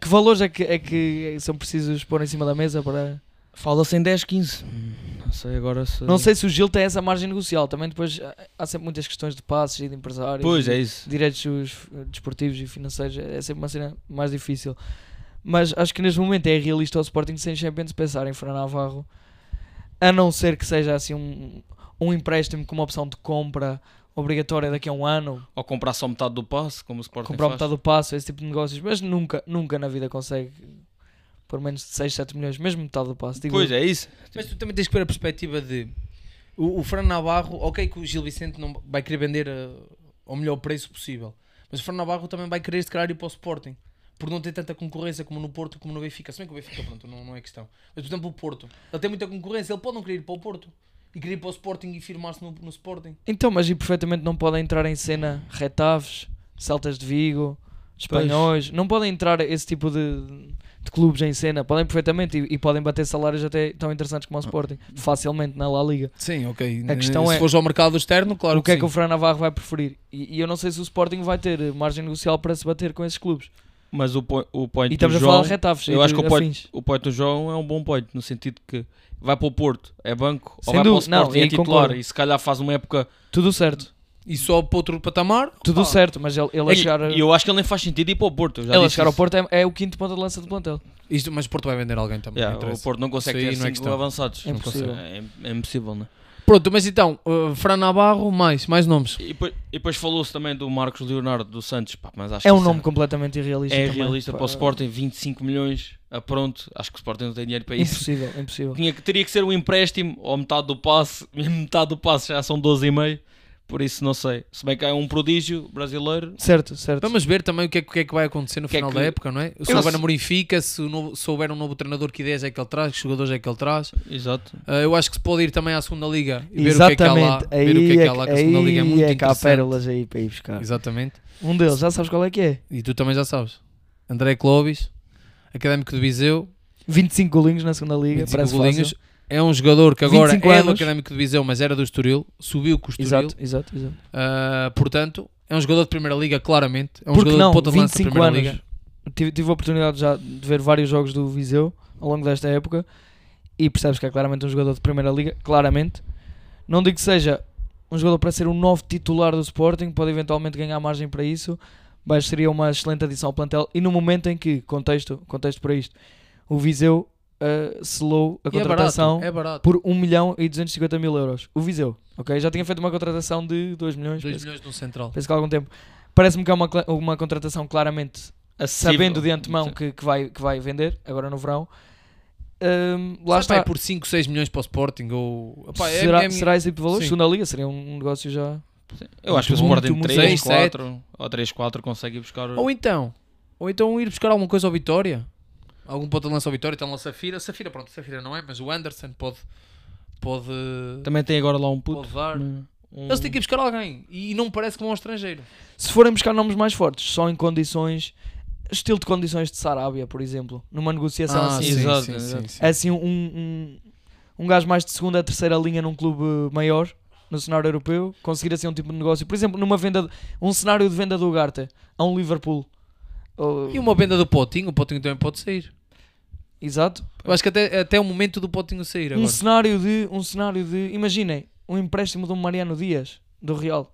Que valores é que, é que são precisos pôr em cima da mesa para. Fala-se em 10, 15. Hum, Não sei agora se. Não sei se o Gil tem essa margem negocial. Também depois há- há sempre muitas questões de passes e de empresários. Pois é isso. Direitos eh, desportivos e financeiros. É sempre uma cena mais difícil. Mas acho que neste momento é realista o Sporting sem Champions pensar em Fran Navarro. A não ser que seja assim um, um empréstimo com uma opção de compra obrigatória daqui a um ano. Ou comprar só metade do passe, como o Sporting comprar faz. metade do passo, esse tipo de negócios. Mas nunca, nunca na vida consegue por menos de 6, 7 milhões. Mesmo metade do passo. Digo Pois é isso. Mas tu também tens que ver a perspectiva de o, o Fran Navarro, ok que o Gil Vicente não vai querer vender eh, ao melhor preço possível, mas o Fran Navarro também vai querer se calhar ir para o Sporting. Por não ter tanta concorrência como no Porto como no Benfica. Se bem que o Benfica, pronto, não, não é questão. Mas, por exemplo, o Porto. Ele tem muita concorrência. Ele pode não querer ir para o Porto. E querer ir para o Sporting e firmar-se no, no Sporting. Então, mas e perfeitamente não podem entrar em cena retaves, Celtas de Vigo, espanhóis. Não podem entrar esse tipo de, de clubes em cena. Podem perfeitamente e, e podem bater salários até tão interessantes como o Sporting. Facilmente na La Liga. Sim, ok. A questão se é- fores ao mercado externo, claro o que é sim. que o Fran Navarro vai preferir? E, e eu não sei se o Sporting vai ter margem negocial para se bater com esses clubes. Mas o, po- o point E do estamos a João, falar de retaves. eu acho que o point, o point do João é um bom point, no sentido que vai para o Porto, é banco, Sem ou vai dúvida, para o não, Sporting, e é titular, concordo. e se calhar faz uma época... Tudo certo. E só para outro patamar? Tudo ah, certo, mas ele, ele a E- chegar, E eu acho que ele nem faz sentido ir para o Porto. ele a disse chegar ao isso. Porto é, é o quinto ponta de lança do plantel. Isto, mas o Porto vai vender alguém também. Yeah, não o. Porto não consegue aí ter não é cinco questão. avançados. É Não impossível. É, é impossível, né? Pronto, mas então, uh, Fran Navarro, mais, mais nomes. E depois, e depois falou-se também do Marcos Leonardo dos Santos, pá, mas acho É que um nome completamente irrealista. é também, realista pá. para o Sporting, 25 milhões a pronto. Acho que o Sporting não tem dinheiro para isso. Impossível, impossível. Tinha, que- teria que ser um empréstimo ou metade do passe, metade do passe já são 12,5. Por isso não sei. Se bem que é um prodígio brasileiro, Certo, certo. Vamos ver também o que é, o que é que vai acontecer no Que é final que- da época, não é? Se Eu houver Amorim fica, se, novo- se houver um novo treinador, que ideias é que ele traz, que jogadores é que ele traz. exato. Uh, eu acho que se pode ir também à segunda liga e ver o que é que há lá. Exatamente. Ver o que é que há lá, que a segunda aí liga é muito é que há interessante. pérolas aí para ir buscar. Exatamente. Um deles, já sabes qual é que é? E tu também já sabes. André Clóvis, Académico de Viseu, 25 golinhos na segunda liga, 25 parece golinhos. fácil. É um jogador que agora 25 é do. Académico de Viseu, mas era do Estoril. Subiu com o Estoril. Exato, exato, exato. Uh, portanto, é um jogador de Primeira Liga, claramente. É um Porque jogador não, de ponta de lança de 25 Primeira anos. Liga. Tive, tive a oportunidade já de ver vários jogos do Viseu ao longo desta época e percebes que é claramente um jogador de Primeira Liga, claramente. Não digo que seja um jogador para ser um novo titular do Sporting, pode eventualmente ganhar margem para isso, mas seria uma excelente adição ao plantel. E no momento em que, contexto, contexto para isto, o Viseu eh, selou a E é contratação barato. É barato. por 1 milhão e 250 mil euros. O Viseu, ok? Já tinha feito uma contratação de 2 milhões, 2 penso, milhões no Central. penso que há algum tempo. Parece-me que é uma, uma contratação claramente sabendo de antemão que, que, vai, que vai vender agora no verão. Hum, lá está. está. por 5, 6 milhões para o Sporting ou... Epá, é- será, é- será esse tipo de valor? Sim. Segunda Liga seria um negócio já. Eu acho que o Sporting muito 3, seis, sete. 4 ou 3, 4 consegue ir buscar. Ou então, ou então ir buscar alguma coisa ao Vitória. Algum ponto de lança ao Vitória, então o Safira. Safira, pronto, Safira não é, mas o Anderson pode... Pode... Também tem agora lá um puto. Pode dar. Um- Eles têm que ir buscar alguém. E não me parece que vão ao estrangeiro. Se forem buscar nomes mais fortes, só em condições. Estilo de condições de Sarabia, por exemplo. Numa negociação Ah, assim. sim, exato, sim, exato. sim, sim. É assim um, um, um gajo mais de segunda, terceira linha num clube maior. No cenário europeu, conseguir assim um tipo de negócio, por exemplo, numa venda, um cenário de venda do Ugarte a um Liverpool, Ou- E uma venda do Potinho, o Potinho também pode sair. exato, Eu acho que até, até o momento do Potinho sair um agora. cenário de um cenário de imaginem um empréstimo de um Mariano Dias do Real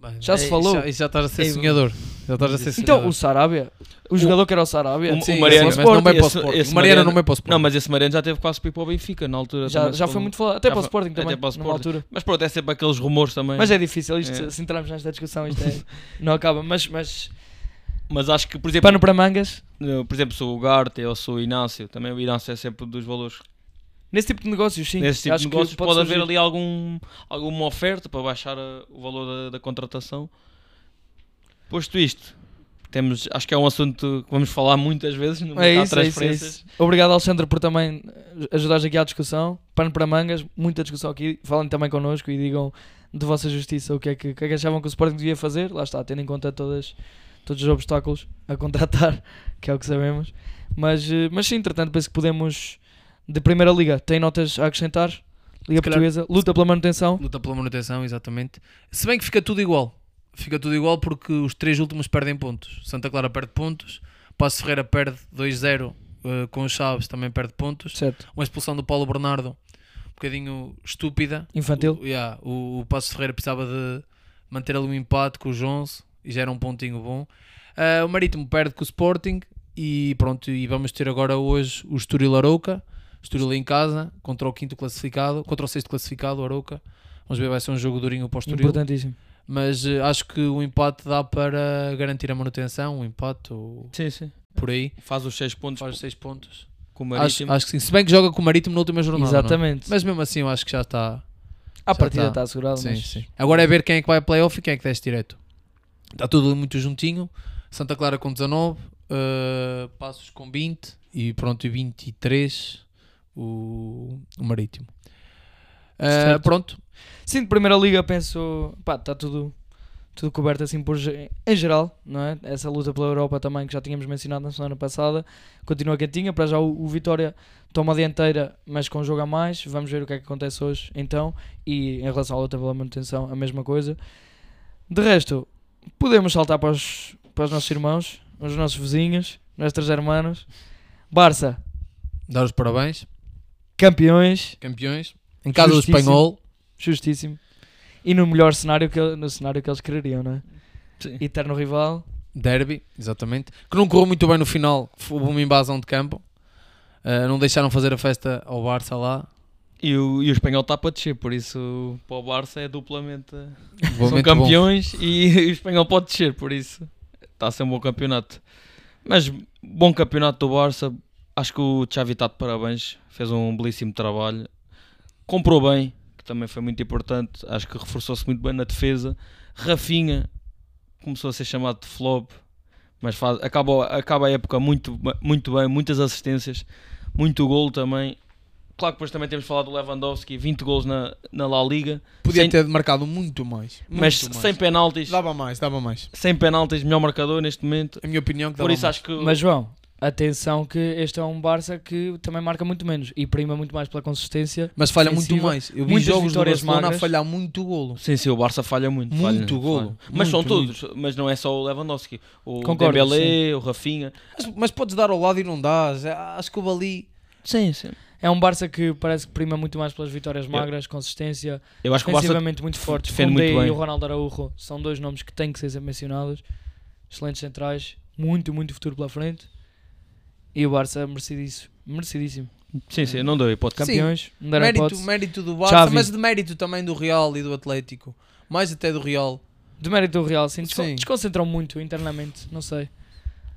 Bem, Já se falou. Já, já estás a ser É, sonhador. Já estás a ser Então, sonhador. o Sarabia, o jogador que era o Sarabia, o- Sim, o Mariano- não vai para o Sporting. esse O Mariano Mariano- não vai para o Sporting. Não, mas esse Mariano já teve quase para ir para o Benfica na altura. já, também já foi muito falado. Até para o Sporting até também, para o Sporting. altura. Mas pronto, é sempre aqueles rumores também. Mas é difícil, isto, É. se entrarmos nesta discussão, isto é, não acaba. Mas, mas Mas acho que, por exemplo, pano para mangas, eh, por exemplo, se o Garte ou se o Inácio, também o Inácio é sempre dos valores. nesse tipo de negócios, sim. Nesse tipo acho de negócios pode, haver surgir. ali algum, alguma oferta para baixar a- o valor da, da contratação. Posto isto, temos, acho que é um assunto que vamos falar muitas vezes no É isso, é isso, é transferências. isso. Obrigado, Alexandre, por também ajudares aqui à discussão. Pano para mangas, muita discussão aqui. Falem também connosco e digam de vossa justiça o que é que, o que, é que achavam que o Sporting devia fazer. Lá está, tendo em conta todas, todos os obstáculos a contratar, que é o que sabemos. Mas, eh, mas sim, entretanto, penso que podemos. De Primeira Liga, tem notas a acrescentar? Liga calhar- Portuguesa, luta pela manutenção. Luta pela manutenção, exatamente. Se bem que fica tudo igual. Fica tudo igual porque os três últimos perdem pontos. Santa Clara perde pontos, Passo Ferreira perde 2-0 eh, com os Chaves, também perde pontos. Certo. Uma expulsão do Paulo Bernardo, um bocadinho estúpida. Infantil. O, yeah, o, o Passo Ferreira precisava de manter ali um empate com os 11 e já era um pontinho bom. Ah, o Marítimo perde com o Sporting e pronto, e vamos ter agora hoje o Estoril Arouca, Estoril em casa, contra o quinto classificado, contra o sexto classificado, o Arouca. Vamos ver, vai ser um jogo durinho para o Estoril. Importantíssimo. Mas eh, acho que o empate dá para garantir a manutenção, um empate ou Sim, sim. por aí. Faz os 6 pontos Faz 6 pontos. com o Acho, Marítimo. acho que sim. Se bem que joga com o Marítimo na última jornada. não é? Exatamente. Mas mesmo assim eu acho que já está. a partida tá. está assegurada. Sim, mas... sim. Agora é ver quem é que vai a playoff e quem é que desce direto. Está tudo muito juntinho. Santa Clara com 19, uh, Passos com 20 e pronto, e 23 o, o Marítimo. Uh, pronto, Sim, de Primeira Liga penso, pá, está tudo, tudo coberto assim por, em geral, não é? Essa luta pela Europa também que já tínhamos mencionado na semana passada, continua quentinha, para já o, o Vitória toma a dianteira, mas com um jogo a mais, vamos ver o que é que acontece hoje então, e em relação à luta pela manutenção, a mesma coisa. De resto, podemos saltar para os, para os nossos irmãos, os nossos vizinhos, nossos hermanos, Barça, dar os parabéns, campeões, campeões. Em casa do. Espanhol, justíssimo, e no melhor cenário que, no cenário que eles quereriam, não é? Sim. Eterno rival. derby, exatamente. Que não correu muito bem no final, houve uma invasão de campo. Uh, não deixaram fazer a festa ao Barça lá. E o, e o espanhol está para descer, por isso para o Barça é duplamente. São campeões e, o espanhol pode descer, por isso está a ser um bom campeonato. Mas bom campeonato do Barça. Acho que o Xavi está de parabéns, fez um belíssimo trabalho. Comprou bem, que também foi muito importante. Acho que reforçou-se muito bem na defesa. Rafinha começou a ser chamado de flop, mas faz, acaba, acaba a época muito, muito bem, muitas assistências, muito golo também. Claro que depois também temos falado do Lewandowski, 20 golos na, na La Liga, Podia Sem- ter marcado muito mais. mas muito sem mais. penaltis. Dava mais, dava mais. sem penaltis, melhor marcador neste momento. A minha opinião que Por dava isso mais. acho que Mas João, atenção que este é um Barça que também marca muito menos e prima muito mais pela consistência. Mas falha muito mais. Eu vi muitas jogos do Barcelona a falhar muito golo. sim, sim, o Barça falha muito. Muito falha, golo, falha. Mas são muito, todos, mas não é só o Lewandowski. O Concordo, Dembélé, o Rafinha. Mas, mas podes dar ao lado e não dás. É, Acho que o ali. Sim, sim. É um Barça que parece que prima muito mais pelas vitórias magras, consistência, Eu acho que o Barça muito fortes. defende Koundé muito bem. e o Ronaldo Araújo são dois nomes que têm que ser mencionados. Excelentes centrais, muito, muito futuro pela frente. E o Barça merecidíssimo. merecidíssimo. Sim, sim, não deu hipótese. Campeões, não deram Mérito, hipótese. mérito do Barça, Xavi. mas de mérito também do Real e do Atlético. Mais até do Real. De mérito do Real, sim, descon- Sim. desconcentram muito internamente, não sei.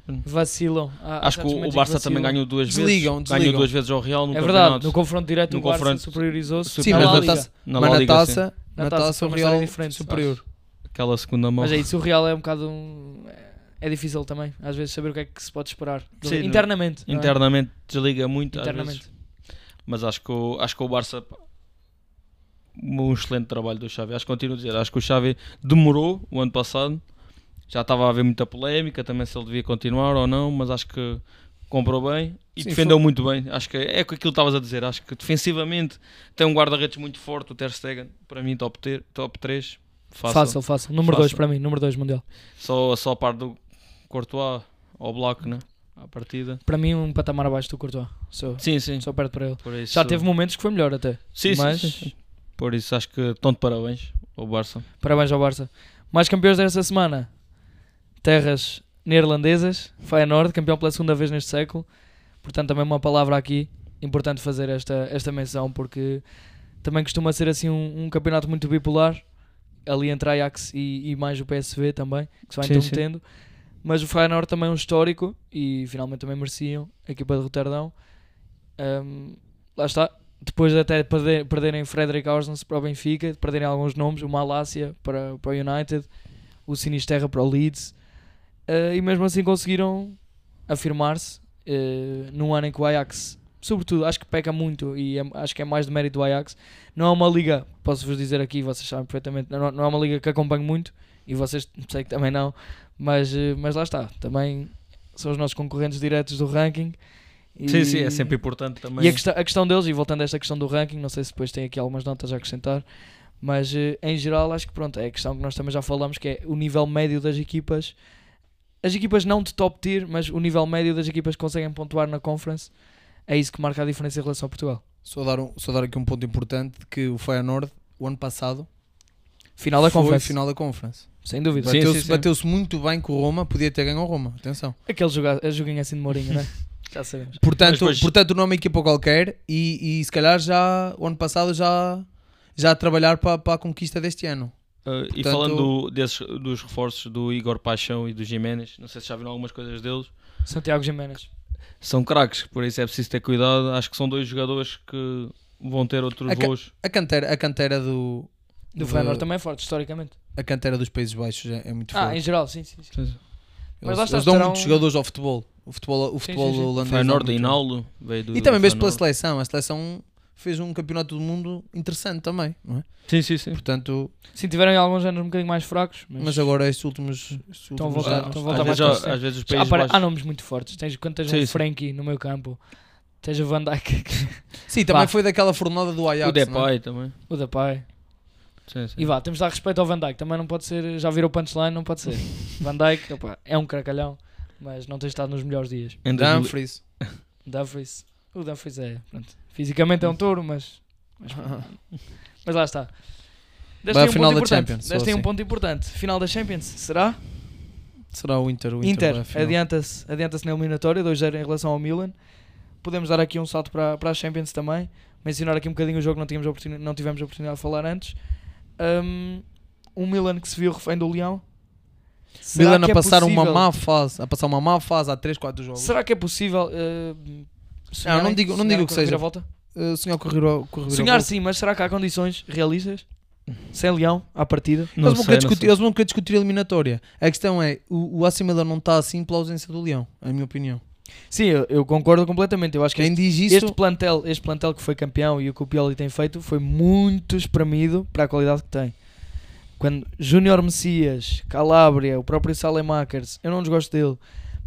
Hum. Vacilam. Acho que o, Barça vacilam. também ganhou duas Desligam, vezes. Ganhou desligam. duas vezes ao Real no É verdade, campeonato. no confronto direto No o Barça confronto- superiorizou-se Sim, mas na taça, Na mas na taça, Na taça o Real diferente, superior. Aquela segunda mão. Mas é isso, o Real é um bocado um... é difícil também, às vezes, saber o que é que se pode esperar. Sim, no- internamente. não é? Internamente desliga muito. às Internamente. vezes. Mas acho que, o, acho que o Barça. Um excelente trabalho do Xavi. Acho que continuo a dizer. Acho que o Xavi demorou o ano passado. Já estava a haver muita polémica também se ele devia continuar ou não. Mas acho que comprou bem e Sim, defendeu muito bem. Acho que é aquilo que estavas a dizer. Acho que defensivamente tem um guarda-redes muito forte. O Ter Stegen, para mim, top, ter, top 3. Fácil. Fácil, fácil. Número 2 Fácil. para mim, número 2 mundial. Só, só a par do Courtois ao Black, né? À partida. Para mim, um patamar abaixo do Courtois. Sou, Sim, sim. sou perto para ele. Isso, Já teve momentos que foi melhor até. Sim, sim, mas sim, sim. Por isso acho que estão de parabéns ao Barça. parabéns ao Barça. Mais campeões desta semana. Terras neerlandesas. Feyenoord, campeão pela segunda vez neste século. Portanto, também uma palavra aqui. Importante fazer esta, esta menção porque também costuma ser assim um, um campeonato muito bipolar. Ali entre Ajax e, e mais o PSV também, que se vai intermetendo. Mas o Feyenoord também é um histórico e finalmente também mereciam a equipa de Roterdão. Um, lá está. Depois de até perder, perderem Frederick Orsens para o Benfica, de perderem alguns nomes, o Malásia para, para o United, o Sinisterra para o Leeds, eh, e mesmo assim conseguiram afirmar-se eh, num ano em que o Ajax, sobretudo, acho que peca muito e é- acho que é mais de mérito do Ajax. Não é uma liga, posso-vos dizer aqui, vocês sabem perfeitamente, não, não é uma liga que acompanho muito e vocês sei que também não, mas, eh, mas lá está, também são os nossos concorrentes diretos do ranking. E- Sim, sim, é sempre importante também. e a questão, a questão deles, e voltando a esta questão do ranking, não sei se depois tem aqui algumas notas a acrescentar, mas em geral acho que pronto, é a questão que nós também já falamos, que é o nível médio das equipas. As equipas não de top tier, mas o nível médio das equipas que conseguem pontuar na conference é isso que marca a diferença em relação a Portugal. Só dar, um- só dar aqui um ponto importante que o Feyenoord, o ano passado, Final da foi conference, final da Conference. sem dúvida. Bateu-se bateu-se muito bem com o Roma, podia ter ganho o Roma, atenção. Aquele joga, joguinho assim de Mourinho, né? Já sabemos. Portanto, depois- portanto não é uma equipa qualquer e, e se calhar já, o ano passado já, já a trabalhar para, para a conquista deste ano. Uh, e Portanto- falando do- desses, dos reforços do Igor Paixão e do Jiménez, não sei se já viram algumas coisas deles, Santiago Jiménez. são craques, por isso é preciso ter cuidado. Acho que são dois jogadores que vão ter outros A voos. A cantera, a cantera do, Do Feyenoord também é forte, historicamente. a cantera dos Países Baixos é, é muito Ah, forte. em geral, sim, sim. sim. Eles, mas eles dão terão- muitos jogadores ao futebol. O futebol, o Sim, futebol sim, sim. holandês. dá Feyenoord, muito. Inaldo, veio do E também mesmo pela seleção. A seleção fez um campeonato do mundo interessante também, não é? Sim, sim, sim. Portanto, Sim, tiveram alguns anos um bocadinho mais fracos, mas, mas agora estes últimos, estes Estão a últimos voltar, anos- estão a voltar às, mais vezes, às vezes os países apare- baixos... há nomes muito fortes. Tens, quando tens Sim, um. Frankie no meio campo, tens o Van Dijk, Sim, também Vá. foi daquela fornada do Ajax. o é? Depay também. o Depay. Sim, sim. E vá, temos de dar respeito ao Van Dijk. Também não pode ser, já virou punchline, não pode ser. Van Dijk, opa, é um cracalhão, mas não tem estado nos melhores dias. Em 2000 Dumfries. Dumfries, o Dumfries é, pronto. Fisicamente é um touro, mas, mas, mas lá está. Deste Vai um final da importante. Champions, Deste aí um assim. ponto importante. Final da Champions, será? Será o Inter. O Inter, Inter, adianta-se adianta na eliminatória, 2-0 em relação ao Milan. Podemos dar aqui um salto para, para a Champions também. Mencionar aqui um bocadinho o jogo que não tivemos a oportunidade, não tivemos a oportunidade de falar antes. Um, um Milan que se viu refém do Leão. Será Milan que a é passar uma má fase. A passar uma má fase há 3, 4 jogos. Será que é possível. uh, sonharem- não digo- não digo que seja. reviravolta? Uh, sonhar com o Sonhar sim, mas será que há condições realistas? Sem Leão, à partida? Não Eles vão, sei, querer não discutir, eles vão querer discutir a eliminatória. A questão é, o, o Milan não está assim pela ausência do Leão, a minha opinião. Sim, eu, eu concordo completamente. Eu acho que Quem este, diz isso, este plantel, este plantel que foi campeão e o que o Pioli tem feito foi muito espremido para a qualidade que tem. Quando Júnior Messias, Calabria, o próprio Salemakers, eu não desgosto dele,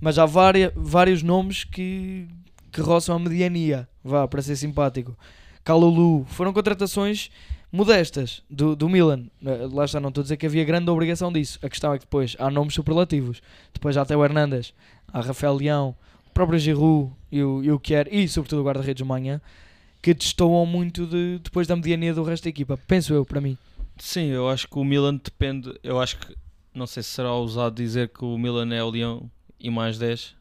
mas há várias, vários nomes que, que roçam a mediania, vá, para ser simpático. Calulu, foram contratações modestas do, do Milan. Eh, Lá está, não estou a dizer que havia grande obrigação disso. A questão é que depois há nomes superlativos. Depois já tem o Hernandes, há Rafael Leão, o próprio Giroud e o, e o Kier, e sobretudo o guarda-redes Manhã, que destoam muito de, depois da mediania do resto da equipa. Penso eu, para mim. Sim, eu acho que o Milan depende. Eu acho que. Não sei se será ousado dizer que o Milan é o Leão e mais 10.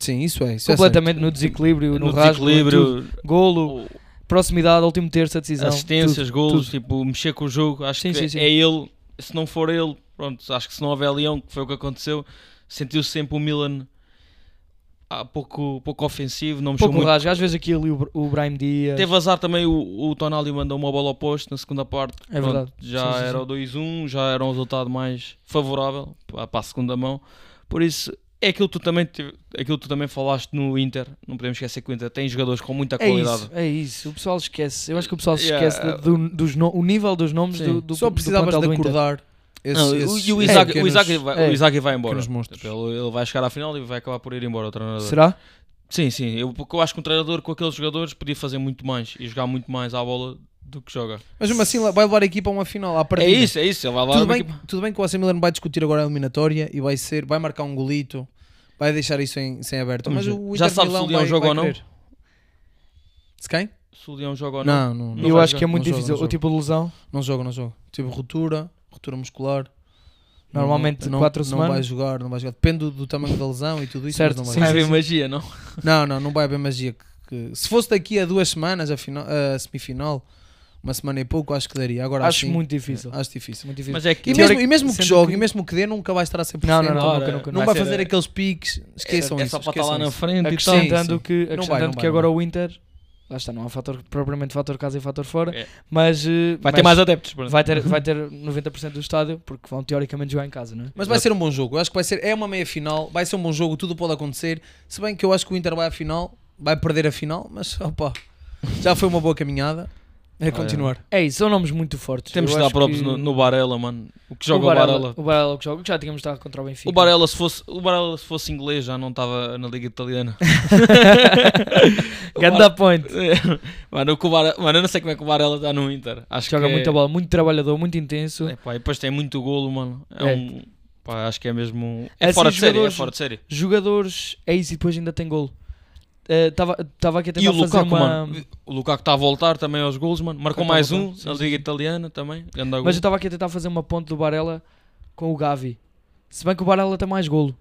Sim, isso é. Isso Completamente no desequilíbrio, no, No rasgo, em tudo. desequilíbrio, golo, o- proximidade, último terço, a decisão. assistências, tudo, golos, tudo. tipo, mexer com o jogo. Acho Sim, que sim, sim. é ele. Se não for ele, pronto, acho que se não houver Leão, que foi o que aconteceu, sentiu-se sempre o Milan ah, pouco, pouco ofensivo, não mexeu Pouco muito. rasgo. Às vezes aquilo e o, Br- o Brahim Dias. Teve azar também o, o Tonali mandou uma bola oposta na segunda parte. É Pronto, verdade. Já Sim, sim, era sim. o 2-1, já era um resultado mais favorável para a segunda mão. Por isso, é aquilo que tu também, aquilo que tu também falaste no Inter. Não podemos esquecer que o Inter tem jogadores com muita É qualidade. isso, é isso. O pessoal esquece. Eu acho que o pessoal se Yeah. esquece de- do, dos no- o nível dos nomes Sim. do, do Só precisavas de do Inter. acordar esses, Não, o- esses- e o esses Isaac, o, pequenos- Isaac vai, é, o Isaac vai embora. Ele, ele vai chegar à final e vai acabar por ir embora o treinador. Será? Sim, sim. Eu, porque eu acho que um treinador com aqueles jogadores podia fazer muito mais e jogar muito mais à bola do que joga. Mas mesmo assim vai levar a equipa a uma final. À É isso, é isso. Ele vai lá Tudo bem, equipa- tudo bem que o AC Milan vai discutir agora a eliminatória e vai ser, vai marcar um golito, vai deixar isso em, sem aberto. Mas o já Inter sabe se Milão o Leão vai- joga vai ou não? querer. Se quem? Se o Leão joga ou não. Não, não, não, eu vai acho que é jogar, muito não joga, difícil. não o tipo de lesão. não joga, não joga. Tipo ruptura, ruptura muscular. Normalmente não, quatro não vai semanas. jogar, não vai jogar. Depende do, do tamanho da lesão e tudo isso. Certo, mas não sim, vai Vai jogar. haver magia, não? Não, não, não vai haver magia. Que, que- se fosse daqui a duas semanas a, final, a semifinal, uma semana e pouco, acho que daria. Agora Acho assim, muito difícil. Acho difícil. Muito difícil. Mas é que E mesmo, e mesmo que jogue, que- e mesmo que dê, nunca vai estar a 100%. Não, não, não, Ora, nunca, nunca. Não vai vai fazer aqueles piques. Esqueçam é isso. só para estar lá na isso. frente e tal. Acrescentando sim. que, Não acrescentando vai, não que vai, agora não o Inter, lá está, não há fator, propriamente fator casa e fator fora, É. mas, eh, Vai mas ter mais adeptos. pronto. vai ter, vai ter 90% do estádio, porque vão teoricamente jogar em casa, não é? Mas vai ser um bom jogo. Eu acho que vai ser. É uma meia final. Vai ser um bom jogo. Tudo pode acontecer. Se bem que eu acho que o Inter vai à final. Vai perder a final. Mas opa. Já foi uma boa caminhada. É continuar. É isso, são nomes muito fortes. Temos Eu que dar props que no, no Barella, mano. O que joga o o Barella, Barella. o Barella que joga, que já tínhamos estado contra o Benfica. O Barella, se fosse, o Barella, se fosse inglês, já não estava na Liga Italiana. Ganda Bar- point. mano, o Barella- mano, eu não sei como é que o Barella está no Inter. Acho Joga que muita é, bola, muito trabalhador, muito intenso. É, pá, e depois tem muito golo, mano. É, É. um. Pá, acho que é mesmo. É É, assim, fora de série, é jogadores- fora de série. Jogadores, é isso, e depois ainda tem golo. Estava aqui a E tentar o fazer Lukaku, uma... mano. O Lukaku está a voltar também aos golos, mano. Marcou mais um sim, na Liga sim. Italiana também. Mas eu estava aqui a tentar fazer uma ponte do Barella com o Gavi. Se bem que o Barella tem mais golo.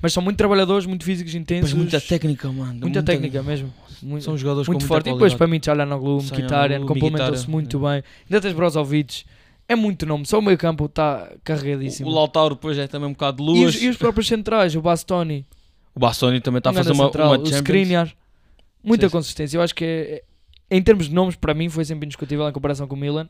Mas são muito trabalhadores, muito físicos, intensos. Depois muita técnica, mano. muita técnica mesmo. Muito, São jogadores muito com muita forte. E depois para mim, Tchalanoglu, Mkhitaryan, complementam-se Mkhitaryan, muito é. bem. Ainda tens Brozovic. É muito nome. Só o meio campo está O, carregadíssimo. o Lautaro depois é também um bocado de e, luz. os, e os próprios centrais, o Bastoni, O Bastoni também está a fazer uma, central, uma o Champions. Skriniar. Muita Sim, sim. consistência. Eu acho que é, é- em termos de nomes, para mim, foi sempre indiscutível em comparação com o Milan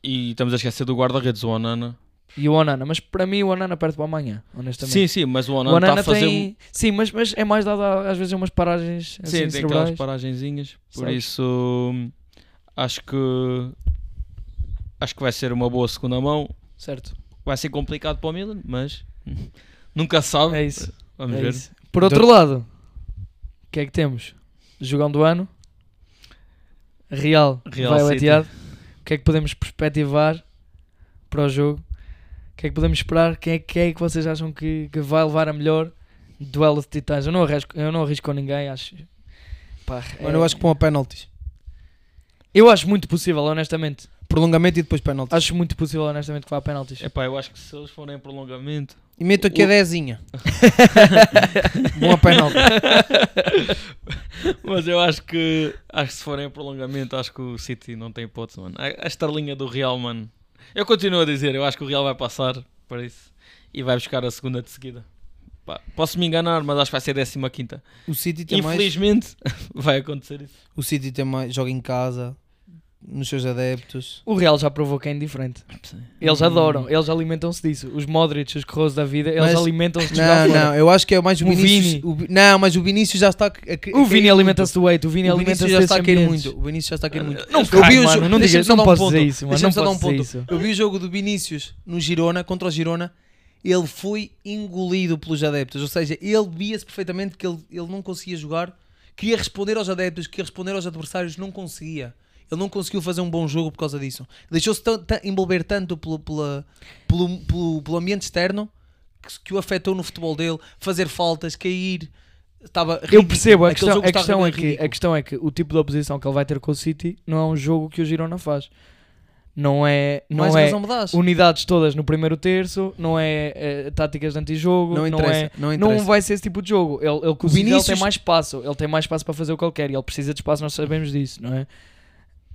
E estamos a esquecer do guarda-redes, o Onana. e o Onana. Mas para mim, o Onana perde para amanhã, honestamente. Sim, sim, mas o o Onana está Onana a fazer... tem. Sim, mas, mas é mais dado às vezes umas paragens assim, Sim, tem cerebrais. aquelas paragenzinhas. Por Sabes? isso, acho que... Acho que vai ser uma boa segunda mão. Certo. Vai ser complicado para o Milan, mas... Nunca sabe. É isso. Vamos é ver. isso. Por outro lado, o que é que temos? Jogão do ano. Real, Real vai ao. Etihad. O que é que podemos perspectivar para o jogo? O que é que podemos esperar? Quem é, quem é que vocês acham que, que vai levar a melhor duelo de titãs? Eu não arrisco, eu não arrisco com ninguém, acho. Pá, é- eu acho que vão a penaltis. eu acho muito possível, honestamente. Prolongamento e depois penaltis. Acho muito possível, honestamente, que vá a penaltis. Epá, eu acho que se eles forem em prolongamento... E meto aqui a O- dezinha. Bom a penalti. Mas eu acho que acho que se forem em prolongamento, acho que o City não tem hipótese, mano. A, a estrelinha do Real, mano. Eu continuo a dizer, eu acho que o Real vai passar para isso e vai buscar a segunda de seguida. Pá, posso me enganar, mas acho que vai ser a 15 O City tem mais. Infelizmente vai acontecer isso. O City tem mais. Joga em casa. Nos seus adeptos. O Real já provou que é indiferente. Eles Hum. adoram, eles alimentam-se disso. Os Modric, os Corros da vida, eles alimentam-se de jogar Não, não, eu acho que é mais o O Vinícius. Vini. o não, mas o Vinícius já está. a- a- a O Vini alimenta-se do weight, o Vini alimenta-se já está a cair muito. O Vinícius já está a cair muito. Não Eu cai, vi o mano, jogo- não, digas, não dar um posso ponto. dizer isso, mano, não Deixa-me só dar posso um dizer ponto. isso. Eu vi o jogo do Vinícius no Girona contra o Girona. Ele foi engolido pelos adeptos. Ou seja, ele via-se perfeitamente que ele, ele não conseguia jogar. Queria responder aos adeptos, queria responder aos adversários, não conseguia. Ele não conseguiu fazer um bom jogo por causa disso. Deixou-se envolver tanto pelo, pela- pelo, pelo, pelo ambiente externo que, que o afetou no futebol dele. Fazer faltas, cair. Estava Eu percebo, a Aquele questão, a, questão é ridículo. que, a questão é que o tipo de oposição que ele vai ter com o City não é um jogo que o Girona faz. Não é, não Mais é unidades todas no primeiro terço, não é, eh, táticas de antijogo, Não não, é, Não, não vai ser esse tipo de jogo. Ele, ele com o O City ele Vinícius- tem mais espaço, ele tem mais espaço para fazer o que ele quer e ele precisa de espaço, nós sabemos disso, não é?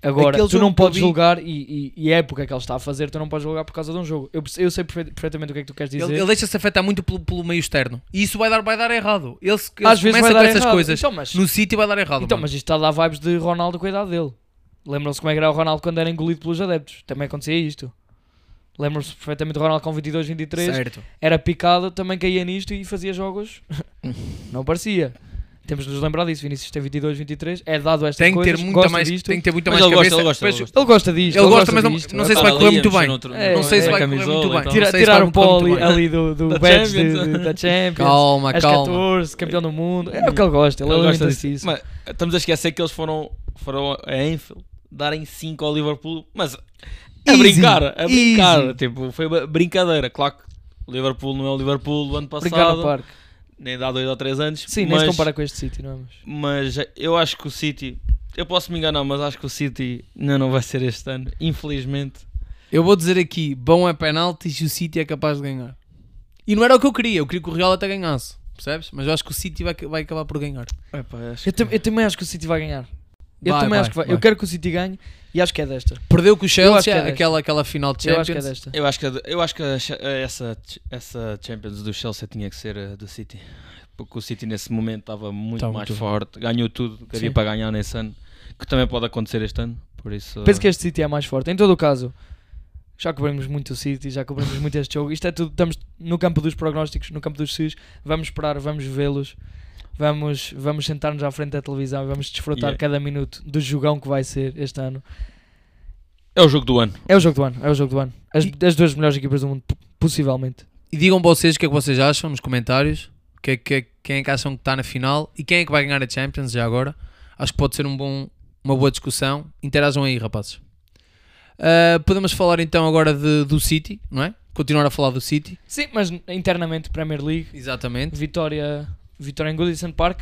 Agora, Aquele tu não podes vi- julgar, e, e, e a época que ele está a fazer, tu não podes julgar por causa de um jogo. Eu, eu sei perfe- perfeitamente o que é que tu queres dizer. Ele, ele deixa-se afetar muito pelo, pelo meio externo. E isso vai dar, vai dar errado. Ele, se- ele Às vezes começa vai com dar essas errado. coisas. Então, mas, No City vai dar errado. então, mano. mas isto está a dar vibes de Ronaldo com a idade dele. Lembram-se como é que era o Ronaldo quando era engolido pelos adeptos? Também acontecia isto. Lembram-se perfeitamente do Ronaldo com 22, 23. Certo. Era picado, também caía nisto e fazia jogos. não parecia. Temos de nos lembrar disso. Vinícius tem 22, 23. É dado esta Tem que coisa. ter muita gosta mais, disto. tem que ter muita Mas mais ele gosta, cabeça. ele gosta, ele gosta. Ele gosta disto. Ele gosta, gosta mas não- disto. não sei se Vai correr muito bem. É, Não sei se é, vai correr camisola muito bem. se tirar o correr bem. ali do, do Da badge Champions. de- de- da Champions. Calma, calma. 14, campeão do mundo. É o que ele gosta. Ele, Ele gosta disso. disso. Mas estamos a esquecer que eles foram, foram a Enfield darem 5 ao Liverpool, mas a Easy, brincar, a brincar. easy. Tipo, foi uma brincadeira. Claro que o Liverpool não é o Liverpool do ano Brincar no passado, parque. Nem dá 2 ou 3 anos. Sim, nem mas, se compara com este City, não é? Mas- mas eu acho que o City, eu posso me enganar, mas acho que o City ainda não vai ser este ano, infelizmente. Eu vou dizer aqui: bom é penaltis e o City é capaz de ganhar. E não era o que eu queria, eu queria que o Real até ganhasse, percebes? Mas eu acho que o City vai, vai acabar por ganhar. Epá, acho Eu, tam- eu também acho que o City vai ganhar. Eu Vai, também vai, acho que vai. vai. Eu quero que o City ganhe e acho que é desta. Perdeu com o Eu acho Chelsea, que é aquela, aquela final de Eu Champions. acho que é desta. Eu acho que, eu acho que cha- essa, essa Champions do Chelsea tinha que ser a do City. Porque o City nesse momento estava muito Tá mais muito forte, ganhou tudo que havia para ganhar nesse ano, que também pode acontecer este ano. Por isso, Penso que este City é mais forte. Em todo o caso, já cobrimos muito o City, já cobrimos muito este jogo. Isto é tudo, estamos no campo dos prognósticos, no campo dos SUS. Vamos esperar, vamos vê-los. Vamos, vamos sentar-nos à frente da televisão e vamos desfrutar Yeah. cada minuto do jogão que vai ser este ano. é o jogo do ano. É o jogo do ano, é o jogo do ano. As, as duas melhores equipas do mundo, possivelmente. E digam vocês o que é que vocês acham nos comentários. Que é que, quem é que acham que está na final e quem é que vai ganhar a Champions já agora. Acho que pode ser um bom, uma boa discussão. Interajam aí, rapazes. Ah, podemos falar então agora de- do City, não é? Continuar a falar do City. Sim, mas internamente Premier League, Exatamente. vitória, vitória em Goodison Park.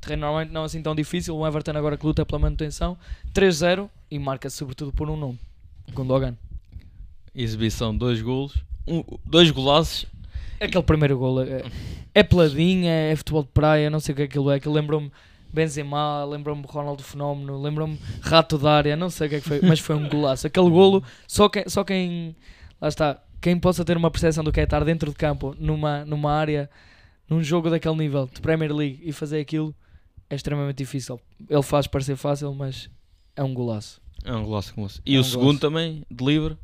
Terreno normalmente não assim tão difícil. O Everton agora que luta pela manutenção. 3-0 e marca-se sobretudo por um nome. Gundogan. Exibição, dois golos, um, dois golaços. Aquele primeiro gol é, é peladinha, é futebol de praia, não sei o que aquilo é. Aquilo lembrou-me Benzema, lembrou-me Ronaldo Fenómeno, lembrou-me Rato da área, não sei o que é que foi, mas foi um golaço. Aquele golo, só quem, só quem, lá está, quem possa ter uma percepção do que é estar dentro de campo, numa, numa área, num jogo daquele nível de Premier League e fazer aquilo, é extremamente difícil. Ele faz parecer fácil, mas é um golaço. É um golaço, golaço. E É o um segundo golaço. também, de livre,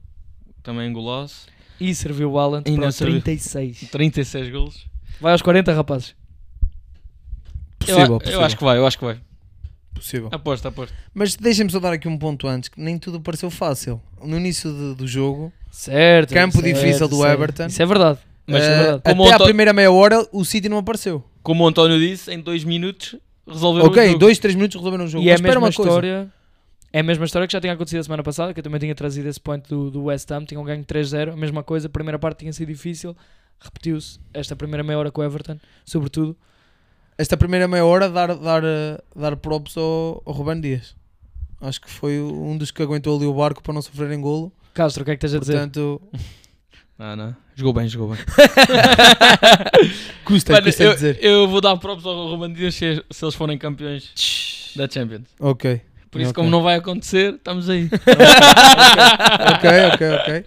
também um golaço. E serviu o Ainda para os serviu. 36. 36 golos. Vai aos 40, rapazes. Eu, Possível, a- possível. eu acho que vai, eu acho que vai. possível. Aposto, aposto. Mas deixem-me só dar aqui um ponto antes, que nem tudo pareceu fácil. No início de- do jogo, Certo. Campo certo, difícil do certo. Everton. Isso é verdade. Mas como até o à Anto- primeira meia hora, o City não apareceu. Como o António disse, em dois minutos resolveu o ok, jogo. dois, três minutos resolveram o jogo. E é a Mas mesma uma coisa. história. É a mesma história que já tinha acontecido a semana passada, que eu também tinha trazido esse point do, do West Ham, tinham ganho 3-0, a mesma coisa, a primeira parte tinha sido difícil, repetiu-se esta primeira meia hora com o Everton, sobretudo. Esta primeira meia hora, dar, dar, eh, dar props ao, ao Ruben Dias. Acho que foi um dos que aguentou ali o barco para não sofrer em golo. Castro, o que é que tens a dizer? Portanto, Não, não. Jogou bem, jogou bem. custa, Mano, custa eu, dizer. eu vou dar props ao Ruben Dias se, se eles forem campeões da Champions. Ok. Por isso, Ok. como não vai acontecer, estamos aí. ok, ok, ok.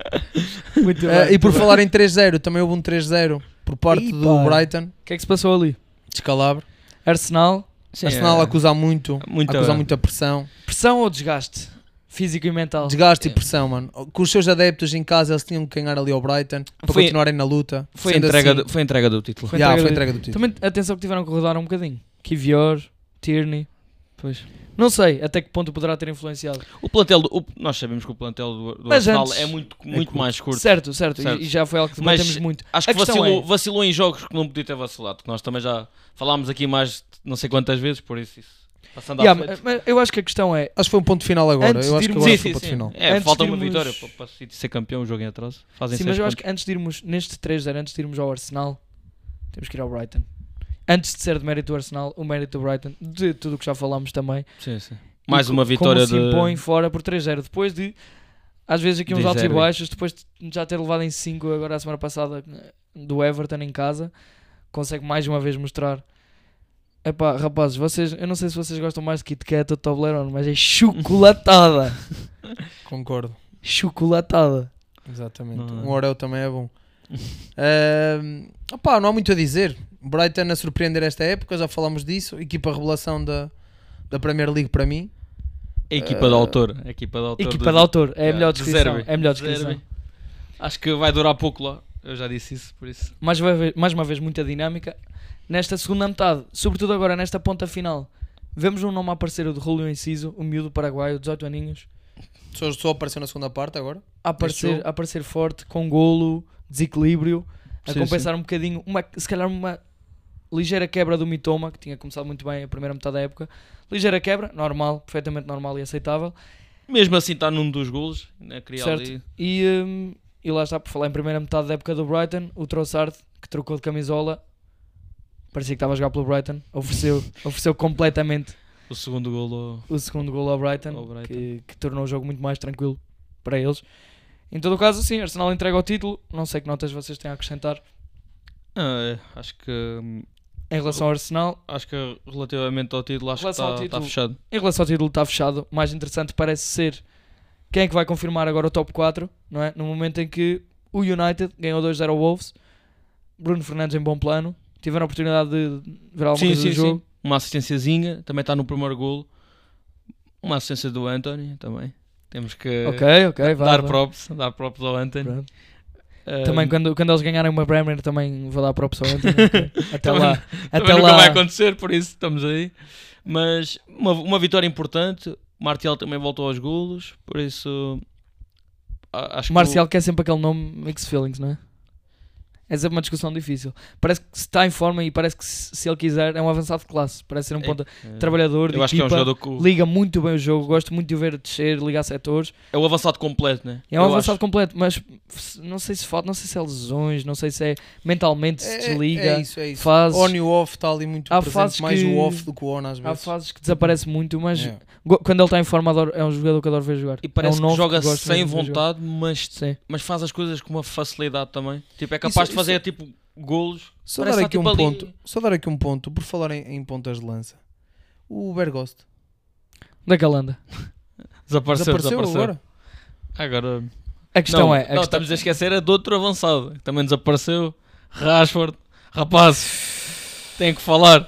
Muito Eh, bem. e por falar em 3-0, também houve um 3-0 por parte Ih, do. Brighton, O que é que se passou ali? descalabro. Arsenal, Sim, Arsenal é- a acusar muito, Muita- a acusar muita pressão. pressão ou desgaste? Físico e mental? Desgaste e É. pressão, mano. Com os seus adeptos em casa, eles tinham que ganhar ali ao Brighton para Foi- continuarem na luta. Foi, Sendo entrega assim, do, foi entrega do título. Foi Yeah, entrega foi entrega do título. Também atenção que tiveram que rodar um bocadinho. Kivior, Tierney, Pois. não sei até que ponto poderá ter influenciado. O plantel, do, o- nós sabemos que o plantel do, do Mas Arsenal antes- é muito, muito curto. mais curto. Certo, certo, e- Certo. E, já foi algo que Mas debatemos muito. Acho A que questão vacilou, é- vacilou em jogos que não podia ter vacilado, que nós também já falámos aqui mais de não sei quantas vezes, por isso, isso. Passando Yeah, mas- mas eu acho que a questão é Acho que foi um ponto final agora. Antes Eu acho que irmos- agora Sim, foi um ponto sim. final. É, Antes falta de uma irmos- vitória para, City ser campeão, o jogo em atraso. Fazem Sim, mas eu acho que antes de irmos neste 3-0, antes de irmos ao Arsenal, temos que ir ao Brighton. Antes de ser de mérito do Arsenal, o mérito do Brighton, de tudo o que já falámos também. Sim, sim. Mais uma vitória como se de... impõe fora por 3-0. Depois de, às vezes, aqui uns altos e baixos, depois de já ter levado em 5 agora a semana passada do Everton em casa, consegue mais uma vez mostrar. Epá, rapazes, vocês, eu não sei se vocês gostam mais de Kit Kat ou Toblerone, mas é chocolatada. Concordo. chocolatada. Exatamente. Não é? Um Orel também é bom. Ahm, opá, não há muito a dizer. Brighton a surpreender esta época, já falámos disso. Equipa revelação da, da Premier League para mim. A equipa Eh, de autor. A equipa de autor. Equipa do- de autor, é a melhor de descrição. Zerbi. É a melhor descrição. Acho que vai durar pouco lá. Eu já disse isso, por isso. Mais uma, vez, mais uma vez, muita dinâmica. Nesta segunda metade, sobretudo agora nesta ponta final, vemos um nome a aparecer, o de Julio Enciso, o miúdo paraguaio, 18 aninhos, Só, só apareceu na segunda parte agora. a aparecer, a aparecer forte, com golo, desequilíbrio, a Sim, compensar um bocadinho, uma, se calhar uma ligeira quebra do Mitoma, que tinha começado muito bem a primeira metade da época. Ligeira quebra, normal, perfeitamente normal e aceitável. Mesmo assim está num dos golos. Né? Queria Certo. ali... E, hum, e lá está, por falar em primeira metade da época do Brighton, o Trossard, que trocou de camisola, parecia que estava a jogar pelo Brighton, ofereceu, ofereceu completamente O segundo golo... o segundo gol ao Brighton, Ao Brighton. Que, que tornou o jogo muito mais tranquilo para eles. Em todo o caso, sim, Arsenal entrega o título. Não sei que notas vocês têm a acrescentar Ah, é, acho que em relação ao Arsenal. acho que relativamente ao título acho que está título, fechado. Em relação ao título está fechado. O mais interessante parece ser quem é que vai confirmar agora o top 4, não é? No momento em que o United ganhou 2-0 ao Wolves. Bruno Fernandes em bom plano. Tiveram a oportunidade de ver alguma Sim, coisa sim, do jogo. sim. Uma assistênciazinha, também está no primeiro golo. Uma assistência do Anthony também. Temos que Ok, ok, vai. dar vai. props, dar props ao Anthony. Pronto. Também quando, quando eles ganharem uma Bremer também vou dar para o pessoal. ok? Até lá. também Até nunca lá. vai acontecer, por isso estamos aí. Mas uma, uma vitória importante. Martial também voltou aos golos, por isso acho Marcial que quer sempre aquele nome mixed feelings, não é? É sempre uma discussão difícil. Parece que se está em forma e parece que se, se ele quiser é um avançado de classe. Parece ser um É, ponta o, trabalhador de eu acho que é um equipa. jogador que Liga muito bem o jogo. Gosto muito de o ver descer, ligar setores. é o avançado completo, né? É um Eu avançado acho. completo, mas não sei se falta, não sei se é lesões, não sei se é mentalmente se desliga. É, isso, é isso. fases- On e o off está ali muito Há presente, mais que- o off do que o on às Há vezes. fases que desaparece muito, mas É. quando ele está em forma adoro- é um jogador que adoro ver jogar. E parece é um que novo joga gosto sem vontade, mas, Sim. mas faz as coisas com uma facilidade também. Tipo, é capaz Isso- de fazer tipo golos. Só Parece dar aqui um tipo, ali- ponto, só dar aqui um ponto, por falar em, em pontas de lança. O Bergost Da Calanda. Desapareceu, desapareceu, desapareceu. agora. Agora. A questão não, é. A não, questão... estamos a esquecer é do outro avançado. que Também desapareceu. Rashford. Rapaz, tem que falar.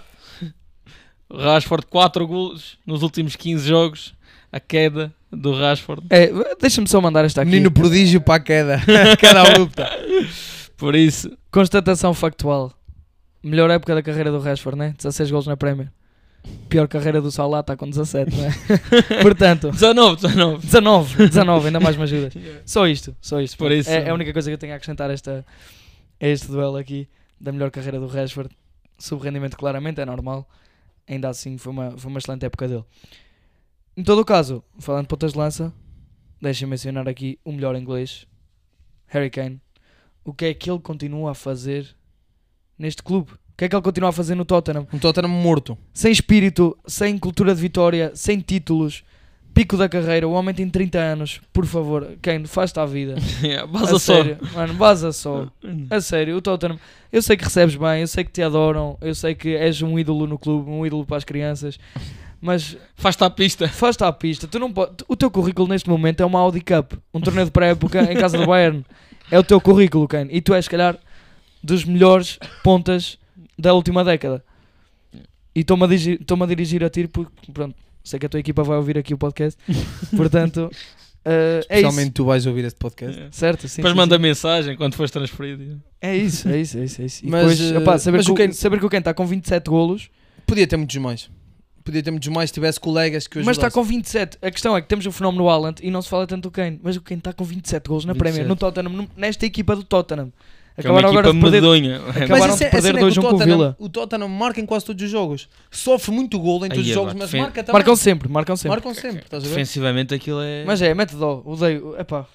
Rashford, 4 golos nos últimos 15 jogos. A queda do Rashford. É, Deixa-me só mandar esta aqui. Menino prodígio para a queda. queda abrupta. Por isso, Constatação factual. Melhor época da carreira do Rashford, né? 16 gols na Premier. Pior carreira do Salah está com 17, né? Portanto, 19, 19. 19, 19, ainda mais me ajudas. Só isto, só isto. Por isso- É, é a única coisa que eu tenho a acrescentar a, esta, a este duelo aqui da melhor carreira do Rashford. Subrendimento claramente, é normal. Ainda assim foi uma, foi uma excelente época dele. Em todo o caso, falando de pontas de lança, deixem mencionar aqui o melhor inglês, Harry Kane. O que é que ele continua a fazer neste clube? O que é que ele continua a fazer no Tottenham? Um Tottenham morto. Sem espírito, sem cultura de vitória, sem títulos, pico da carreira. O homem tem 30 anos. Por favor, Kane, faz-te à vida. Yeah, A só. sério, mano, vaza só. A sério, o Tottenham. Eu sei que recebes bem, eu sei que te adoram, eu sei que és um ídolo no clube, um ídolo para as crianças, mas Faz-te à pista. faz-te à pista. Tu não pode, o teu currículo neste momento é uma Audi Cup, um torneio de pré-época em casa do Bayern. É o teu currículo, Kane. E tu és, se calhar, dos melhores pontas da última década. E estou-me a, a dirigir a ti porque, pronto, sei que a tua equipa vai ouvir aqui o podcast. Portanto, eh, é Especialmente isso. tu vais ouvir este podcast. Yeah. Certo, sim. Depois sim, manda sim. mensagem quando fores transferido. É isso, é isso, é isso. É isso. E Mas, depois, opá, saber, mas que o o, Kane- saber que o Kane está com 27 golos, Podia ter muitos mais. Podia ter muitos mais se tivesse colegas que hoje mas está com 27. A questão é que temos o fenómeno Haaland e não se fala tanto do Kane. Mas o Kane está com 27 golos na 27. Premier, no Tottenham, nesta equipa do Tottenham. Que é uma agora equipa de perder. medonha. Acabaram de perder 2-1 com o Villa. O Tottenham marca em quase todos os jogos. Sofre muito gol em todos Aí, os jogos, agora, mas defen- marca também. Marcam sempre, marcam sempre. Marcam sempre, estás a ver? Defensivamente aquilo é. Mas é, mete dó, odeio. Epá,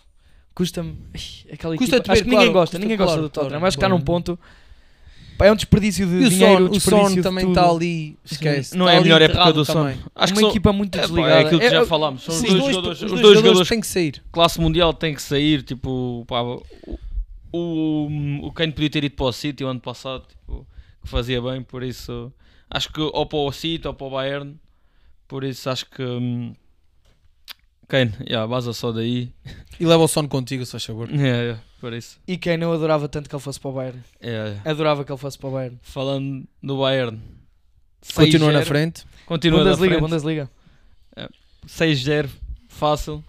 custa-me. Aquela Custa-te equipa. Acho ver, que ninguém claro, gosta, custa- ninguém claro, gosta do claro, Tottenham. Acho que está claro. num ponto. Pá, é um desperdício de E o dinheiro, um o desperdício Son de também está ali, esquece. Não está é a melhor época do Son. também. Acho que uma são- equipa muito É, pá, desligada. é aquilo que É- já é- falámos. São os Sim, dois, os dois, jogadores, os dois dois jogadores jogadores têm que sair. classe mundial têm que sair. Tipo, pá, o, o, o Kane podia ter ido para o City o ano passado, tipo, que fazia bem. Por isso, acho que ou para o City ou para o Bayern. Por isso, acho que. hum, Kane, yeah, vaza só daí. E leva o Son contigo, se faz favor. Yeah, yeah, por isso. E Kane eu adorava tanto que ele fosse para o Bayern. Yeah, yeah. Adorava que ele fosse para o Bayern. Falando do Bayern, Continua na 6-0, frente. Continua na Bundesliga, frente. Bundesliga. 6-0, fácil.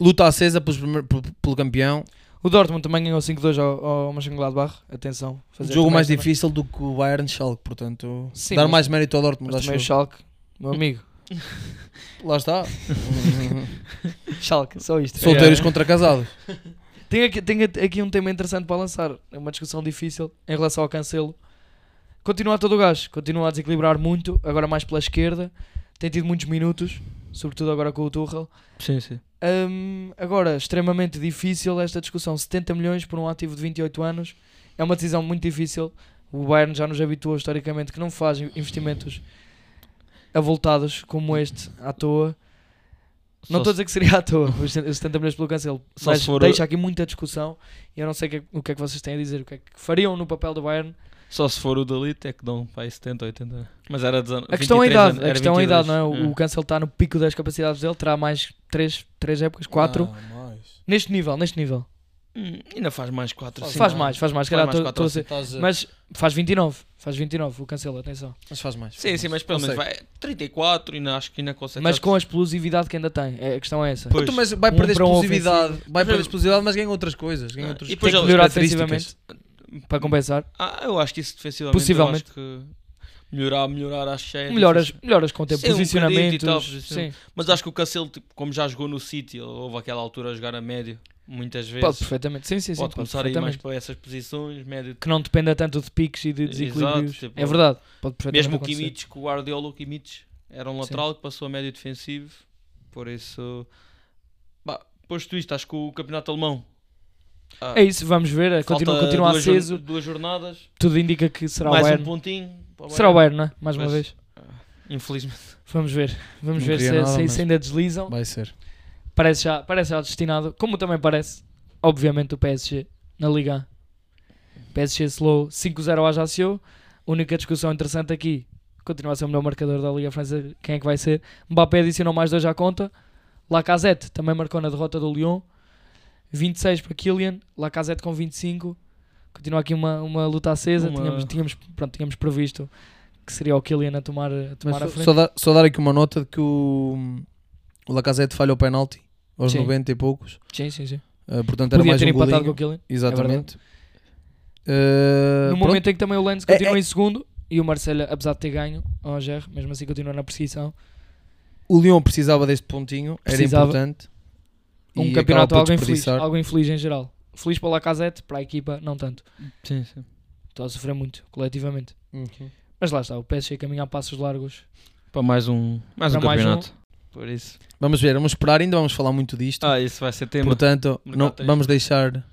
Luta acesa pelos primeiro- pelo, campeão. O Dortmund também ganhou 5-2 ao, ao Mönchengladbach. Atenção. fazer Jogo mais também. difícil do que o Bayern Schalke, portanto, Sim, dar mas- mais mérito ao Dortmund, Mas acho também o. Schalke, meu amigo. Lá está. Schalke, só isto. Solteiros Yeah. contra casados. Tenho aqui, tenho aqui um tema interessante para lançar. É uma discussão difícil em relação ao cancelo. Continua a todo o gás, continua a desequilibrar muito, agora mais pela esquerda. Tem tido muitos minutos, sobretudo agora com o Tuchel. Sim, sim. Hum, agora, extremamente difícil esta discussão. 70 milhões por um ativo de 28 anos é uma decisão muito difícil. O Bayern já nos habituou historicamente que não faz investimentos avultados como este à toa. Não estou a dizer que seria à toa os 70 milhões pelo Cancelo, Só mas for- deixa aqui muita discussão e eu não sei o que é- o que é que vocês têm a dizer, o que é que fariam no papel do Bayern. Só se for o Dalit é que dão para aí 70, 80. Mas era 19, A questão é a 23 idade, anos, a questão é a idade, não é? 22. O, o Cancelo está no pico das capacidades dele, terá mais 3, três épocas, 4, Ah, mais. neste nível, neste nível. Hum, ainda faz mais 4, Faz- Faz mais, faz mais, calhar mais estou- quatro estou a ou dizer. Estás a- Mas faz 29, faz 29 o Cancelo, atenção. Mas faz mais. Sim, sim, mas pelo menos vai 34 e ainda acho que ainda consegue. Mas com a explosividade que ainda tem, é- a questão é essa. Pois. Então, mas vai Um perder um explosividade. Vai perder explosividade, mas ganha outras coisas. Ganha Ah, outros e depois Tem que melhorar defensivamente para compensar. Ah, eu acho que isso defensivamente. Possivelmente. Eu acho que melhorar, melhorar, acho que é. Melhoras, melhoras com o tempo, um e posicionamentos. tal, sim. posicionamento. Mas acho que o Cancelo, tipo, como já jogou no City, houve aquela altura a jogar a médio, muitas vezes. Pode perfeitamente. Sim, sim, sim. pode pode começar a ir mais para essas posições, médio. Que não dependa tanto de piques e de desequilíbrios. Exato, tipo, é verdade. Pode perfeitamente Mesmo o. Kimmich, com o Guardiola, o Kimmich era um Sim. lateral que passou a médio defensivo. Por isso, bah, posto isto, acho que o campeonato alemão. ah, É isso, vamos ver. falta Continua, continua duas, aceso. duas jornadas, Tudo indica que será o mais um Bayern. pontinho. para será o Bayern, não é? Mais uma Mas- vez. Infelizmente. Vamos ver. Vamos Não ver se, nada, se- se ainda deslizam. Vai ser. Parece já, parece já destinado. Como também parece, obviamente, o PSG na Liga 1. PSG slow 5-0 ao Ajaccio. Única discussão interessante aqui. Continua a ser o melhor marcador da Liga Francesa. Quem é que vai ser? Mbappé adicionou mais dois à conta. Lacazette também marcou na derrota do Lyon. 26 para Kylian. Lacazette com 25. Continua aqui uma, uma luta acesa. Uma- Tínhamos, tínhamos, pronto, tínhamos previsto que seria o Kylian a tomar, a Mas tomar a frente. só dar, só dar aqui uma nota de que o, o Lacazette falha o penalti aos Sim. 90 e poucos. Sim, sim, sim. Uh, portanto, era Podia mais ter um empatado golinho. com o Kylian. Exatamente. Uh, no pronto. momento em que também o Lens É- continua é- em segundo e o Marcelo, apesar de ter ganho ao Angers, mesmo assim continua na perseguição. O Lyon precisava deste pontinho, Precisava. era importante. Um E campeonato algo infeliz, algo infeliz em geral. Feliz para o Lacazette, para a equipa, não tanto. Sim, sim. Estou a sofrer muito, coletivamente. Uhum. Mas lá está, o PSG caminha a passos largos. Para mais um, mais um Para mais um. Por isso. Vamos ver, vamos esperar, ainda vamos falar muito disto. Ah, isso vai ser tema. Portanto, não, vamos deixar.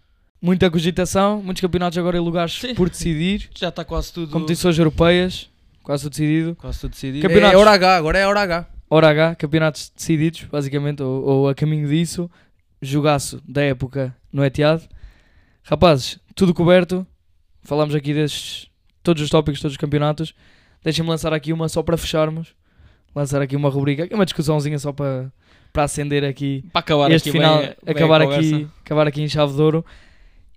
Muita cogitação, muitos campeonatos agora em lugares Sim. por decidir. Já está quase tudo. Competições europeias, quase tudo decidido. Quase tudo decidido. Campe- Campeonatos. É hora H, agora é hora H. Hora H, campeonatos decididos, basicamente, ou, ou a caminho disso. Jogaço da época no Etihad. Rapazes, tudo coberto. Falamos aqui destes, todos os tópicos, todos os campeonatos. Deixem-me lançar aqui uma só para fecharmos. Lançar aqui uma rubrica, uma discussãozinha só para, para acender aqui Para acabar este aqui final, bem, bem acabar, a conversa. aqui, acabar aqui em chave de ouro.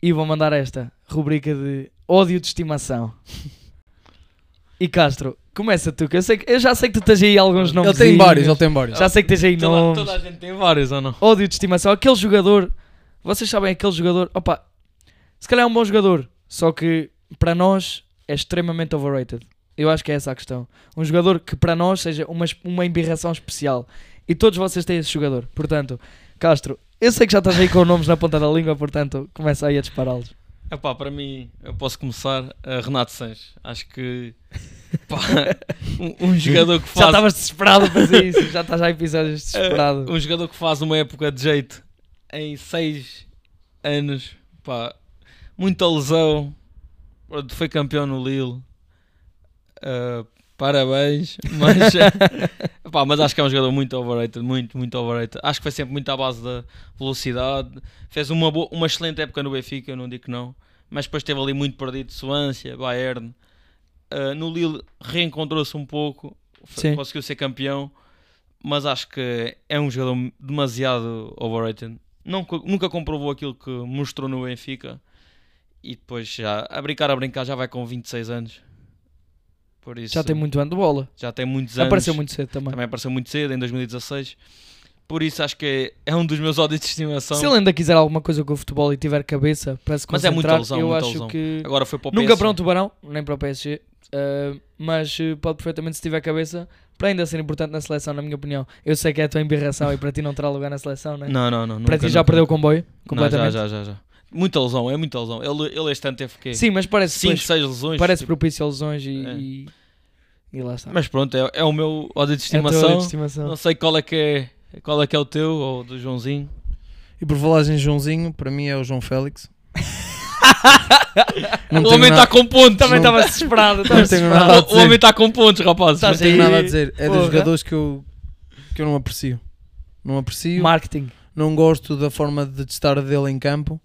E vou mandar esta rubrica de ódio de estimação. E Castro, começa tu, que eu, sei que, eu já sei que tu tens aí alguns nomes. Ele tem vários, ele tem vários. Já sei que tens aí Toda, nomes. toda a gente tem vários ou não? Ódio de estimação. Aquele jogador, vocês sabem, aquele jogador, opa, se calhar é um bom jogador, só que para nós é extremamente overrated. Eu acho que é essa a questão. Um jogador que para nós seja uma, uma embirração especial. E todos vocês têm esse jogador. Portanto, Castro, eu sei que já estás aí com nomes na ponta da língua, portanto, começa aí a dispará-los. Epá, para mim, eu posso começar a Renato Sanches. Acho que pá, um, um jogador que Já faz estavas desesperado para fazer isso, já estás já em episódios desesperado. um jogador que faz uma época de jeito em 6 anos, pá, muita lesão, foi campeão no Lille. Ah, parabéns, mas, pá, mas acho que é um jogador muito overrated, muito, muito overrated. Acho que foi sempre muito à base da velocidade. Fez uma, boa- uma excelente época no Benfica, eu não digo que não, mas depois esteve ali muito perdido. Suância, Bayern, Ah, no Lille reencontrou-se um pouco, Sim. conseguiu ser campeão, mas acho que é um jogador demasiado overrated. Nunca, nunca comprovou aquilo que mostrou no Benfica e depois já a brincar a brincar já vai com 26 anos. Por isso Já tem muito ano de bola. já tem muitos anos. Apareceu muito cedo também. Também apareceu muito cedo, em 2016. Por isso acho que é, é um dos meus ódios de estimação. Se ele ainda quiser alguma coisa com o futebol e tiver cabeça para se Mas é concentrar, muita lesão, eu muita acho lesão. que Agora foi para o nunca PSG. para um tubarão, nem para o PSG, uh, mas uh, pode perfeitamente se tiver cabeça para ainda ser importante na seleção, na minha opinião. Eu sei que é a tua embirração e para ti não terá lugar na seleção, né? Não, não, não. para nunca, ti já nunca, perdeu o nunca. comboio Não, completamente. já, já, já, já. Muita lesão, é muita lesão. Ele, ele este ano teve o quê? Sim, mas parece 5, pois, 6 lesões. parece tipo. propício a lesões e, É. e, e lá está. Mas pronto, é, é o meu ódio de É estimação. de estimação. Não sei qual é que é, qual é que é o teu ou do Joãozinho. E por falar em Joãozinho, para mim é o João Félix. O homem está com pontos. Também Não- estava desesperado. Não tenho desesperado. nada a O, o homem está com pontos, rapazes. Estás Não tenho nada a dizer. É Porra. dos jogadores que eu, que eu não aprecio. Não aprecio. Marketing. Não gosto da forma de testar dele em campo.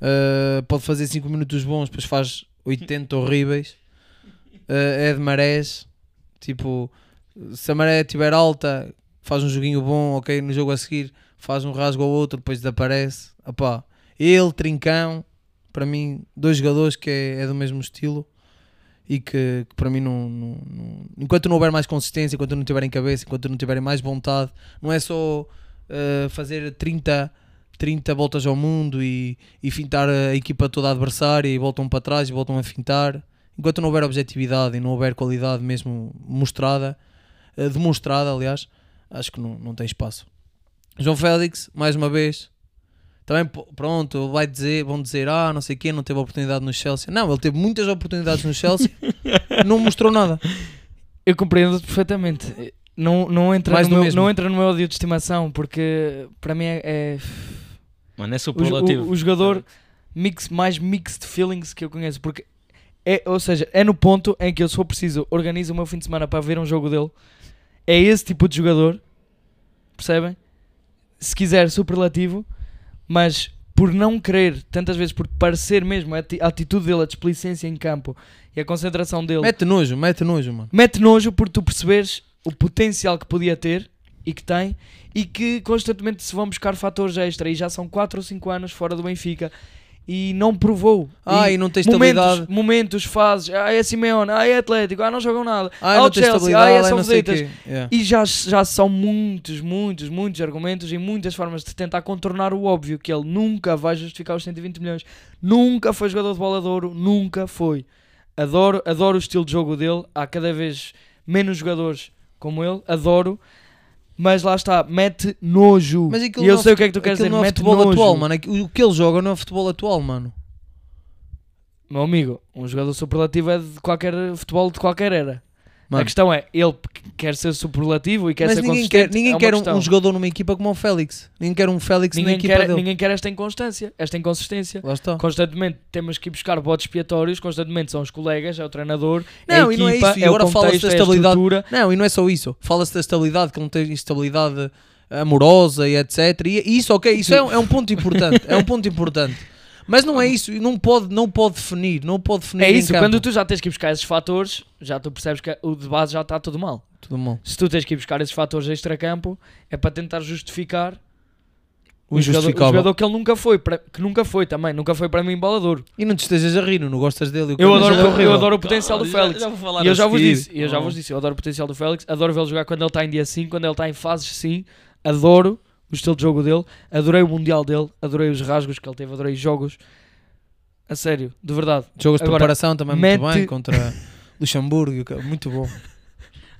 Uh, pode fazer 5 minutos bons, depois faz 80 horríveis. Uh, é de marés. Tipo, se a maré estiver alta, faz um joguinho bom, ok. No jogo a seguir, faz um rasgo ou outro, depois desaparece. Opá, ele, Trincão, para mim, dois jogadores que é, é do mesmo estilo e que, que para mim não, não- não- enquanto não houver mais consistência, enquanto não tiverem cabeça, enquanto não tiverem mais vontade, não é só uh, fazer 30, 30 voltas ao mundo e, e fintar a equipa toda adversária e voltam para trás e voltam a fintar. Enquanto não houver objetividade e não houver qualidade mesmo mostrada, uh, demonstrada, aliás, acho que não, não tem espaço. João Félix, mais uma vez, também pronto, vai dizer, vão dizer, ah, não sei quê, não teve oportunidade no Chelsea. Não, ele teve muitas oportunidades no Chelsea, não mostrou nada. Eu compreendo perfeitamente. Não, não, entra Mais no meu, mesmo. não entra no meu ódio de estimação, porque para mim é, é- Mano, é o, superlativo. o- o jogador mix, mais mixed feelings que eu conheço. Porque é, ou seja, é no ponto em que eu, se for preciso, organizo o meu fim de semana para ver um jogo dele. É esse tipo de jogador, percebem? Se quiser, superlativo, mas por não querer, tantas vezes por parecer mesmo, a ati- a atitude dele, a displicência em campo e a concentração dele Mete nojo, mete nojo, mano. mete nojo por tu perceberes o potencial que podia ter e que tem e que constantemente se vão buscar fatores extra e já são 4 ou 5 anos fora do Benfica e não provou. Ah, e não tem momentos, estabilidade. momentos, fases, ah é Simeone, ah é Atlético, ah não jogam nada, Ah, ah não o tem Chelsea, ah é ah, São Visitas. Yeah. E já, já são muitos, muitos, muitos argumentos e muitas formas de tentar contornar o óbvio que ele nunca vai justificar os 120 milhões. Nunca foi jogador de bola de ouro, nunca foi. Adoro, adoro o estilo de jogo dele. Há cada vez menos jogadores como ele, adoro. Mas lá está, mete nojo. Mas e eu é sei o que é que tu queres dizer, não é mete futebol nojo. atual, mano. O que ele joga não é futebol atual, mano. Meu amigo, um jogador superlativo é de qualquer futebol de qualquer era. A Mano. questão é, ele quer ser superlativo e quer Mas ser ninguém consistente. quer, ninguém é quer um, um jogador numa equipa como o Félix. Ninguém quer um Félix na ninguém, equipa quer, dele. ninguém quer esta inconstância, esta inconsistência. Lá está. Constantemente temos que ir buscar botes expiatórios, constantemente são os colegas, é o treinador, Não, a e não é equipa, isso, e é agora o contexto, da é a estabilidade. estrutura. Não, e não é só isso. Fala-se da estabilidade, que não tem estabilidade amorosa e etc. E isso, ok, isso é, é um ponto importante. é um ponto importante. Mas não é isso, e não pode, não pode definir, não pode definir É em isso, campo. quando tu já tens que ir buscar esses fatores, já tu percebes que o de base já está tudo mal. Tudo mal. Se tu tens que ir buscar esses fatores extra-campo, é para tentar justificar O o jogador, o jogador que ele nunca foi, que nunca foi também, nunca foi para mim embalador. E não te estejas a rir, não gostas dele. Eu adoro, é eu adoro o potencial do Já- Félix. Já, vou falar E eu já vos disse, eu já vos disse, eu adoro o potencial do Félix, adoro vê-lo jogar quando ele está em dia sim, quando ele está em fases sim, adoro o estilo de jogo dele, adorei o Mundial dele, adorei os rasgos que ele teve, adorei jogos. A sério, de verdade. Jogos de Agora, preparação também muito mete- bem contra Luxemburgo, que- muito bom.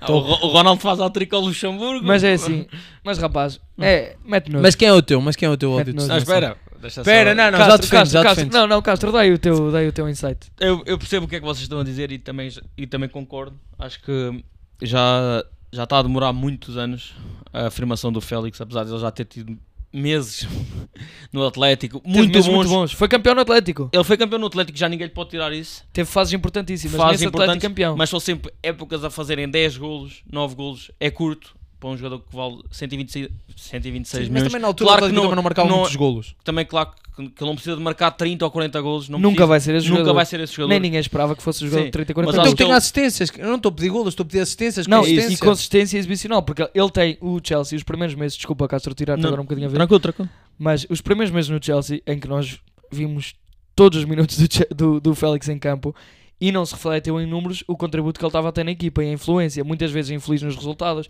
Ah, o, Ro- o Ronaldo faz a trica ao Luxemburgo. Mas é assim, mas rapaz, é, mete nojo. Mas quem é o teu? Mas quem é o teu de nojo. Ah, espera. Deixa Espera, só- não, não, já Castro, defendes, Castro, já Castro. defendes. Não, não, Castro, dai o teu, dai o teu insight. Eu, eu percebo o que é que vocês estão a dizer e também, e também concordo. Acho que já, já está a demorar muitos anos a afirmação do Félix, apesar de ele já ter tido meses no Atlético, muito bons. muito bons. Foi campeão no Atlético. Ele foi campeão no Atlético, já ninguém lhe pode tirar isso. Teve fases importantíssimas. Fases nesse Atlético importantes, campeão. Mas são sempre épocas a fazerem 10 golos, 9 golos. É curto para um jogador que vale 126, 126 Sim, mas milhões. também na altura Claro que não- também não marcava não- muitos golos. Também, claro, que, que ele não precisa de marcar 30 ou 40 golos. Não Nunca precisa. vai ser esse Nunca jogador. vai ser esse jogador. Nem ninguém esperava que fosse o jogador Sim, de 30 e 40 mas Então acho golos. que tem assistências. Eu não estou a pedir golos, estou a pedir assistências. Não, e, e consistência. exibicional, porque ele tem o Chelsea os primeiros meses, desculpa Castro tirar-te agora um bocadinho a ver, Tranquilo, tranquilo. mas os primeiros meses no Chelsea em que nós vimos todos os minutos do, do, do Félix em campo e não se refletiu em números o contributo que ele estava a ter na equipa e a influência, muitas vezes infeliz nos resultados.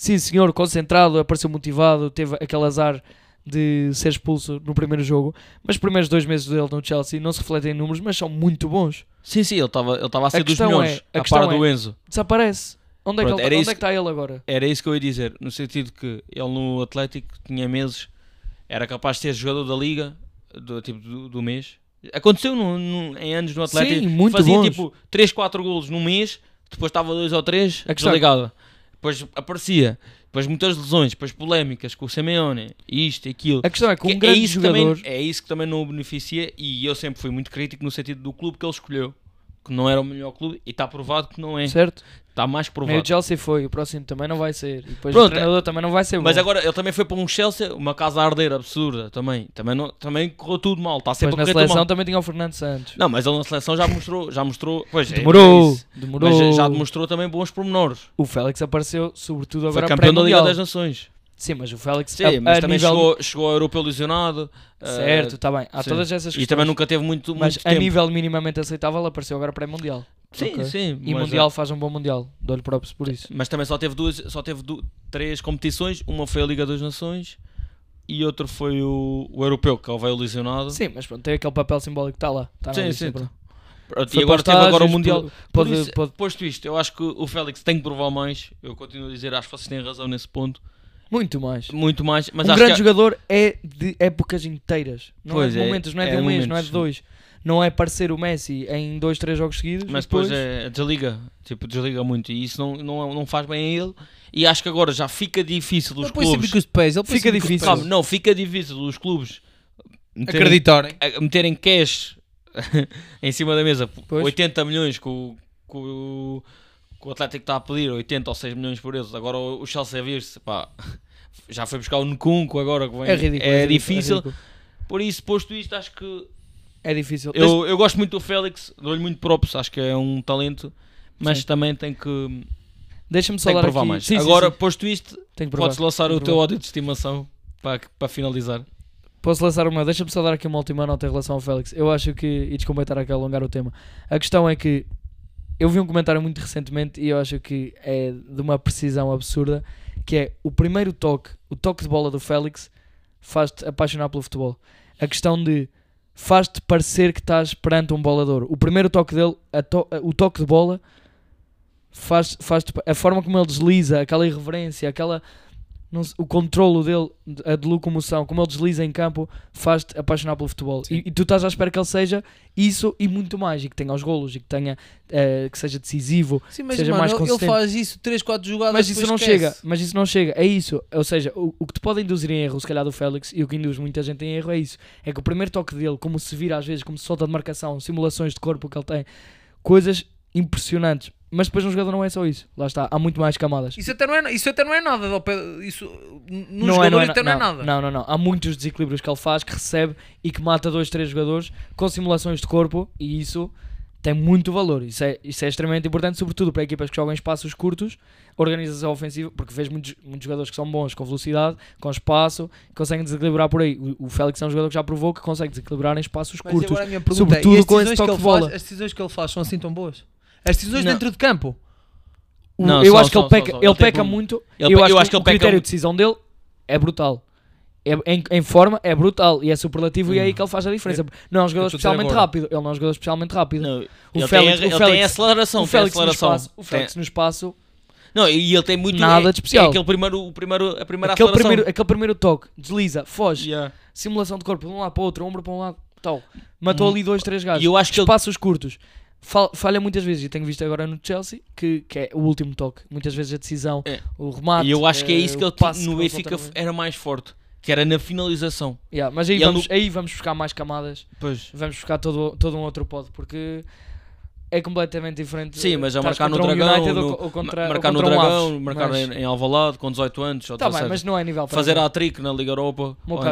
Sim, senhor, concentrado, apareceu motivado, teve aquele azar de ser expulso no primeiro jogo, mas os primeiros dois meses dele no Chelsea não se refletem em números, mas são muito bons. Sim, sim, ele estava ele a ser dos questão melhores, é- a a par do é- Enzo. Desaparece. Onde é que, ele, onde é que está ele agora? Era isso que eu ia dizer, no sentido que ele no Atlético tinha meses, era capaz de ser jogador da Liga, do, tipo, do, do mês. Aconteceu no- no- em anos no Atlético, Sim, muito fazia bons. tipo 3, 4 golos num mês, depois estava 2 ou 3, A questão- desligado. Depois aparecia, depois muitas lesões, depois polémicas com o Simeone, isto e aquilo. A questão é que um Que é, grande isso que jogador... também, é isso que também não o beneficia e eu sempre fui muito crítico no sentido do clube que ele escolheu. Que não era o melhor clube e está provado que não é. Certo? Está mais Nem provado. o Chelsea foi, o próximo também não vai ser. E depois Pronto, o treinador também não vai ser Mas bom. agora ele também foi para um Chelsea, uma casa a arder absurda também. Também, não, também correu tudo mal. Está sempre na a correr tudo seleção também tinha o Fernando Santos. Não, mas ele na seleção já mostrou, já mostrou, pois, é, Demorou, é demorou. mas já demonstrou também bons pormenores. O Félix apareceu, sobretudo Foi agora campeão da Liga das Nações. Sim, mas o Félix Sim, a, mas a também nível... chegou, chegou ao europeu lesionado. eh, Certo, está bem. Há sim. todas essas e questões. também nunca teve muito, muito Mas a tempo. nível minimamente aceitável apareceu agora pré-mundial. Sim, Ok. sim. E Mundial faz um bom Mundial. Dou-lhe próprios por isso. Mas também só teve duas, só teve três competições. Uma foi a Liga das Nações e outra foi o, o europeu, que veio lesionado. Sim, mas pronto, tem aquele papel simbólico que está lá. Está na Sim, lista, sim. pronto. E agora para teve agora o Mundial. Pode, Por pode, isso, pode- Posto isto, eu acho que o Félix tem que provar mais. Eu continuo a dizer, acho que vocês têm razão nesse ponto. Muito mais. Muito mais. Mas um acho grande que jogador é de épocas inteiras. Não Pois é de é, momentos, não é, é de um mês, não é de dois. Não é parecer o Messi em dois, três jogos seguidos. Mas depois, depois é, desliga, tipo, desliga muito e isso não, não, não faz bem a ele. E acho que agora já fica difícil os Ele põe sempre clubes. com os pés. Ele Fica com difícil. Sabe, não, fica difícil os clubes meterem, Acreditarem. a- meterem cash em cima da mesa, Pois. 80 milhões que o, que o, Atlético está a pedir, 80 ou 6 milhões por eles. Agora o o Chelsea vir-se, pá, já foi buscar o Nkunku agora que vem. é ridículo. é ridículo, difícil. ridículo. Por isso, posto isto, acho que É difícil. eu, eu gosto muito do Félix, dou-lhe muito props, acho que é um talento, mas Sim. também tem que, Deixa-me só tem que dar provar aqui. mais. Sim, Agora, sim. posto isto, podes lançar o teu ódio de estimação para, para finalizar. Posso lançar uma? Deixa-me só dar aqui uma última nota em relação ao Félix. Eu acho que, e desculpa estar aqui a alongar o tema, a questão é que eu vi um comentário muito recentemente e eu acho que é de uma precisão absurda, que é o primeiro toque, o toque de bola do Félix faz-te apaixonar pelo futebol. A questão de faz-te parecer que estás perante um bolador. O primeiro toque dele, to- o toque de bola, faz, faz a forma como ele desliza, aquela irreverência, aquela não o controlo dele, a de locomoção, como ele desliza em campo, faz-te apaixonar pelo futebol. E, e tu estás à espera que ele seja isso e muito mais, e que tenha os golos, e que tenha eh, que seja decisivo. Sim, mas Seja mano, mais ele- ele consistente. faz isso 3, 4 jogadas Mas isso não esquece. chega, mas isso não chega, é isso. Ou seja, o, o que te pode induzir em erro, se calhar do Félix, e o que induz muita gente em erro é isso. É que o primeiro toque dele, como se vira às vezes, como se solta de marcação, simulações de corpo que ele tem, coisas impressionantes. Mas depois um jogador não é só isso. Lá está, há muito mais camadas. Isso até não é, isso até não é nada. Isso, no não jogador é, não, é, até não, é nada. Não, não, não. Há muitos desequilíbrios que ele faz, que recebe e que mata dois, três jogadores com simulações de corpo e isso tem muito valor. Isso é, isso é extremamente importante, sobretudo para equipas que jogam em espaços curtos, organização ofensiva, porque vês muitos, muitos jogadores que são bons com velocidade, com espaço, conseguem desequilibrar por aí. O, o Félix é um jogador que já provou que consegue desequilibrar em espaços Mas curtos. agora a minha pergunta sobretudo é, e as com esse toque de bola? faz, as decisões que ele faz são assim tão boas? As decisões Não. dentro de campo? O- Não, eu só- acho que só- ele peca, só- ele Ele tem peca como- muito. Ele eu pe- acho, eu acho que, que ele o critério muito. de decisão dele é brutal. É, em, em forma é brutal e é superlativo e é aí que ele faz a diferença. Não é um jogador eu especialmente rápido. Ele não é um jogador especialmente rápido. Não, O ele, Félix- tem, o ele Félix- tem aceleração, o tem Félix, no aceleração. espaço, o Félix no espaço, Não, e ele tem muito Nada é, de especial. É aquele primeiro, o primeiro, a primeira aquele aceleração. primeiro, aquele primeiro toque, desliza, foge, Yeah. simulação de corpo de um lado para o outro, ombro para um lado, tal. Matou Hum. ali dois, três gajos. E eu acho que ele- Espaços curtos. Fal- Falha muitas vezes, e tenho visto agora no Chelsea, que, que é o último toque. Muitas vezes a decisão, É. o remate. E eu acho que é eh, isso que ele passe no ele Benfica era mais forte, que era na finalização. Yeah, mas aí Ele vamos, aí vamos buscar mais camadas. Pois. Vamos buscar todo, todo um outro pod, porque é completamente diferente. Sim, mas a Estás marcar no um Dragão, United no- ou, ou contra, marcar no um Dragão, marcar mas- em, em Alvalade com 18 anos ou Tá bem, 17. mas não é nível para fazer a trick na Liga Europa Meu ou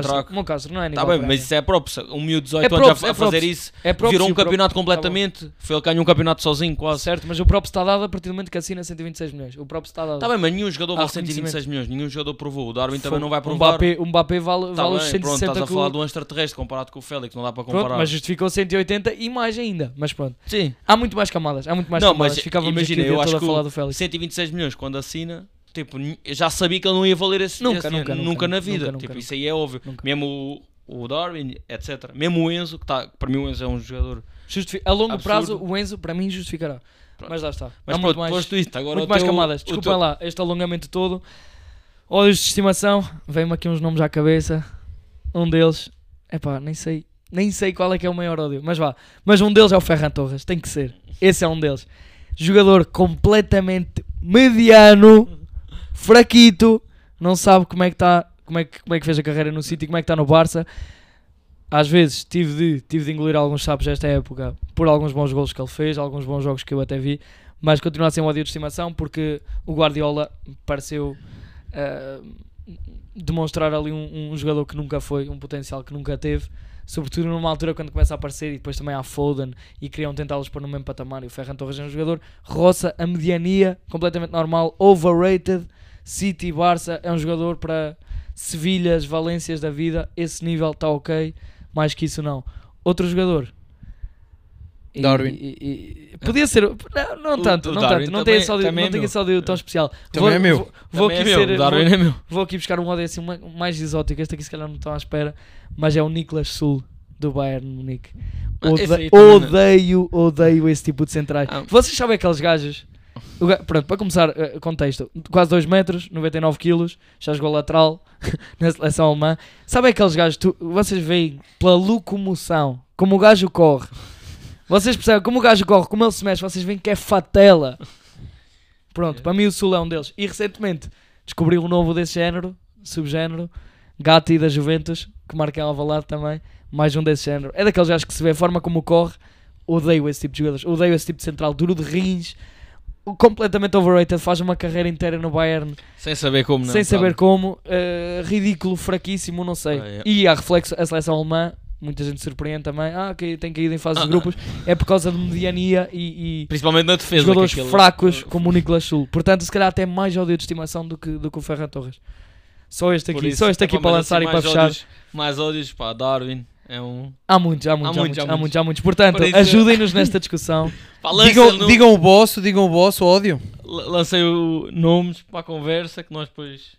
Castro, não é nível Tá bem, mas isso é próprio. Um miúdo de 18 É anos a, é fazer isso. É Virou um campeonato tá completamente. Foi ele que ganhou um campeonato sozinho, quase. Certo, mas o próprio está dado a partir do momento que assina 126 milhões. O próprio está dado. Tá bem, mas nenhum jogador vale 126 milhões. Nenhum jogador provou. O Darwin também não vai provar. Mbappé, o Mbappé vale, Tá vale bem, pronto, 160 estás a falar de um extraterrestre comparado com o Félix, não dá para comparar. Mas justificou 180 e mais ainda. Mas pronto, Sim, há muito mais camadas. Há muito mais Não, camadas. mas Ficávamos imagina, eu acho todo a que falar do Félix. 126 milhões quando assina, tipo, já sabia que ele não ia valer esse, Nunca, esse nunca, nunca, nunca na vida. nunca, tipo, nunca. isso aí é óbvio. Mesmo o, o Darwin, etc. Mesmo o Enzo, que tá, para mim o Enzo é um jogador. A longo Absurdo. prazo, o Enzo, para mim, justificará. Pronto. Mas lá está. Mas há pronto, muito mais, posto isto, agora muito mais teu- camadas. Desculpem teu- lá, este alongamento todo. Olhos de estimação, vem-me aqui uns nomes à cabeça. Um deles, epá, nem sei, nem sei qual é que é o maior ódio, mas vá. Mas um deles é o Ferran Torres, tem que ser. Esse é um deles. Jogador completamente mediano, fraquito, não sabe como é que está, como é que, como é que fez a carreira no City, como é que está no Barça. Às vezes tive de, tive de engolir alguns sapos esta época por alguns bons golos que ele fez, alguns bons jogos que eu até vi, mas continua a ser um ódio de estimação porque o Guardiola pareceu eh, demonstrar ali um, um jogador que nunca foi, um potencial que nunca teve, sobretudo numa altura quando começa a aparecer e depois também há Foden e queriam tentá-los pôr no mesmo patamar e o Ferran Torres é um jogador roça a mediania, completamente normal, overrated, City, Barça, é um jogador para Sevilhas, Valências da vida, esse nível está ok, mais que isso não. Outro jogador. E- Darwin. e- e- podia ser, não, não tanto, o não Darwin tanto, não tem esse ódio, também não é tem esse ódio tão especial. Também é meu. Vou, vou aqui é ser, vou- Darwin é meu. Vou aqui buscar um ódio assim ma- mais exótico. Este aqui se calhar não estão à espera, mas é o Niklas Sul do Bayern Munique. Ah, Ode- odeio, odeio esse tipo de centrais. Ah. Vocês sabem aqueles gajos? O ga- Pronto, para começar, eh, contexto: quase 2 metros, 99 quilos, já jogou lateral na seleção alemã. Sabem aqueles gajos? Tu, vocês veem pela locomoção, como o gajo corre. Vocês percebem como o gajo corre, como ele se mexe, vocês veem que é fatela. Pronto, para mim o Sul é um deles. E recentemente descobri um novo desse género, subgénero, Gatti da Juventus, que marca em Alvalade também, mais um desse género. É daqueles gajos que se vê a forma como corre, odeio esse tipo de jogadores, odeio esse tipo de central, duro de rins, completamente overrated, faz uma carreira inteira no Bayern Sem saber como não. sem saber sabe? como, eh, ridículo, fraquíssimo, não sei. Ah, é. E há reflexo, a seleção alemã, muita gente surpreende também, ah, que tem caído em fases de Ah, grupos, é por causa de mediania e, e Principalmente na defesa. jogadores que aquele- fracos como o Nicolas Sul. Portanto, se calhar até mais ódio de estimação do que, do que o Ferran Torres. Só este aqui, isso, só este aqui pá, para lançar assim, e para fechar. ódios- mais ódios, pá, Darwin é um. Há muitos, há muitos, há, muitos, muitos, há há muitos, há muitos. Portanto, Por isso- ajudem-nos nesta discussão. Pá, Digam, no- digam o boss, digam o boss, o ódio. la- Lancei o nomes para a conversa que nós depois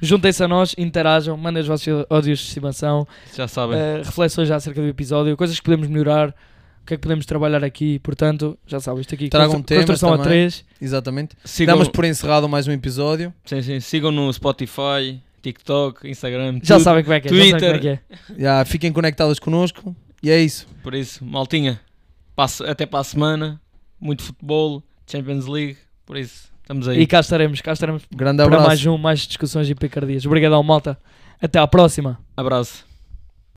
Juntem-se a nós, interajam, mandem os vossos ódios de estimação. já sabem. Uh, reflexões já acerca do episódio, coisas que podemos melhorar, o que é que podemos trabalhar aqui. Portanto, já sabes, isto aqui Tragam constru- construção a também. 3. Exatamente. sigam, Damos por encerrado mais um episódio. sim, sim, sigam no Spotify, TikTok, Instagram. Já sabem como é que é. Já sabem Twitter. como é que é. Já fiquem conectados connosco. E é isso. Por isso, maltinha, passe- até para a semana. Muito futebol, Champions League. Por isso, estamos aí. E cá estaremos, cá estaremos Grande para abraço. mais um, mais discussões e picardias. Obrigadão, malta. Até à próxima. Abraço.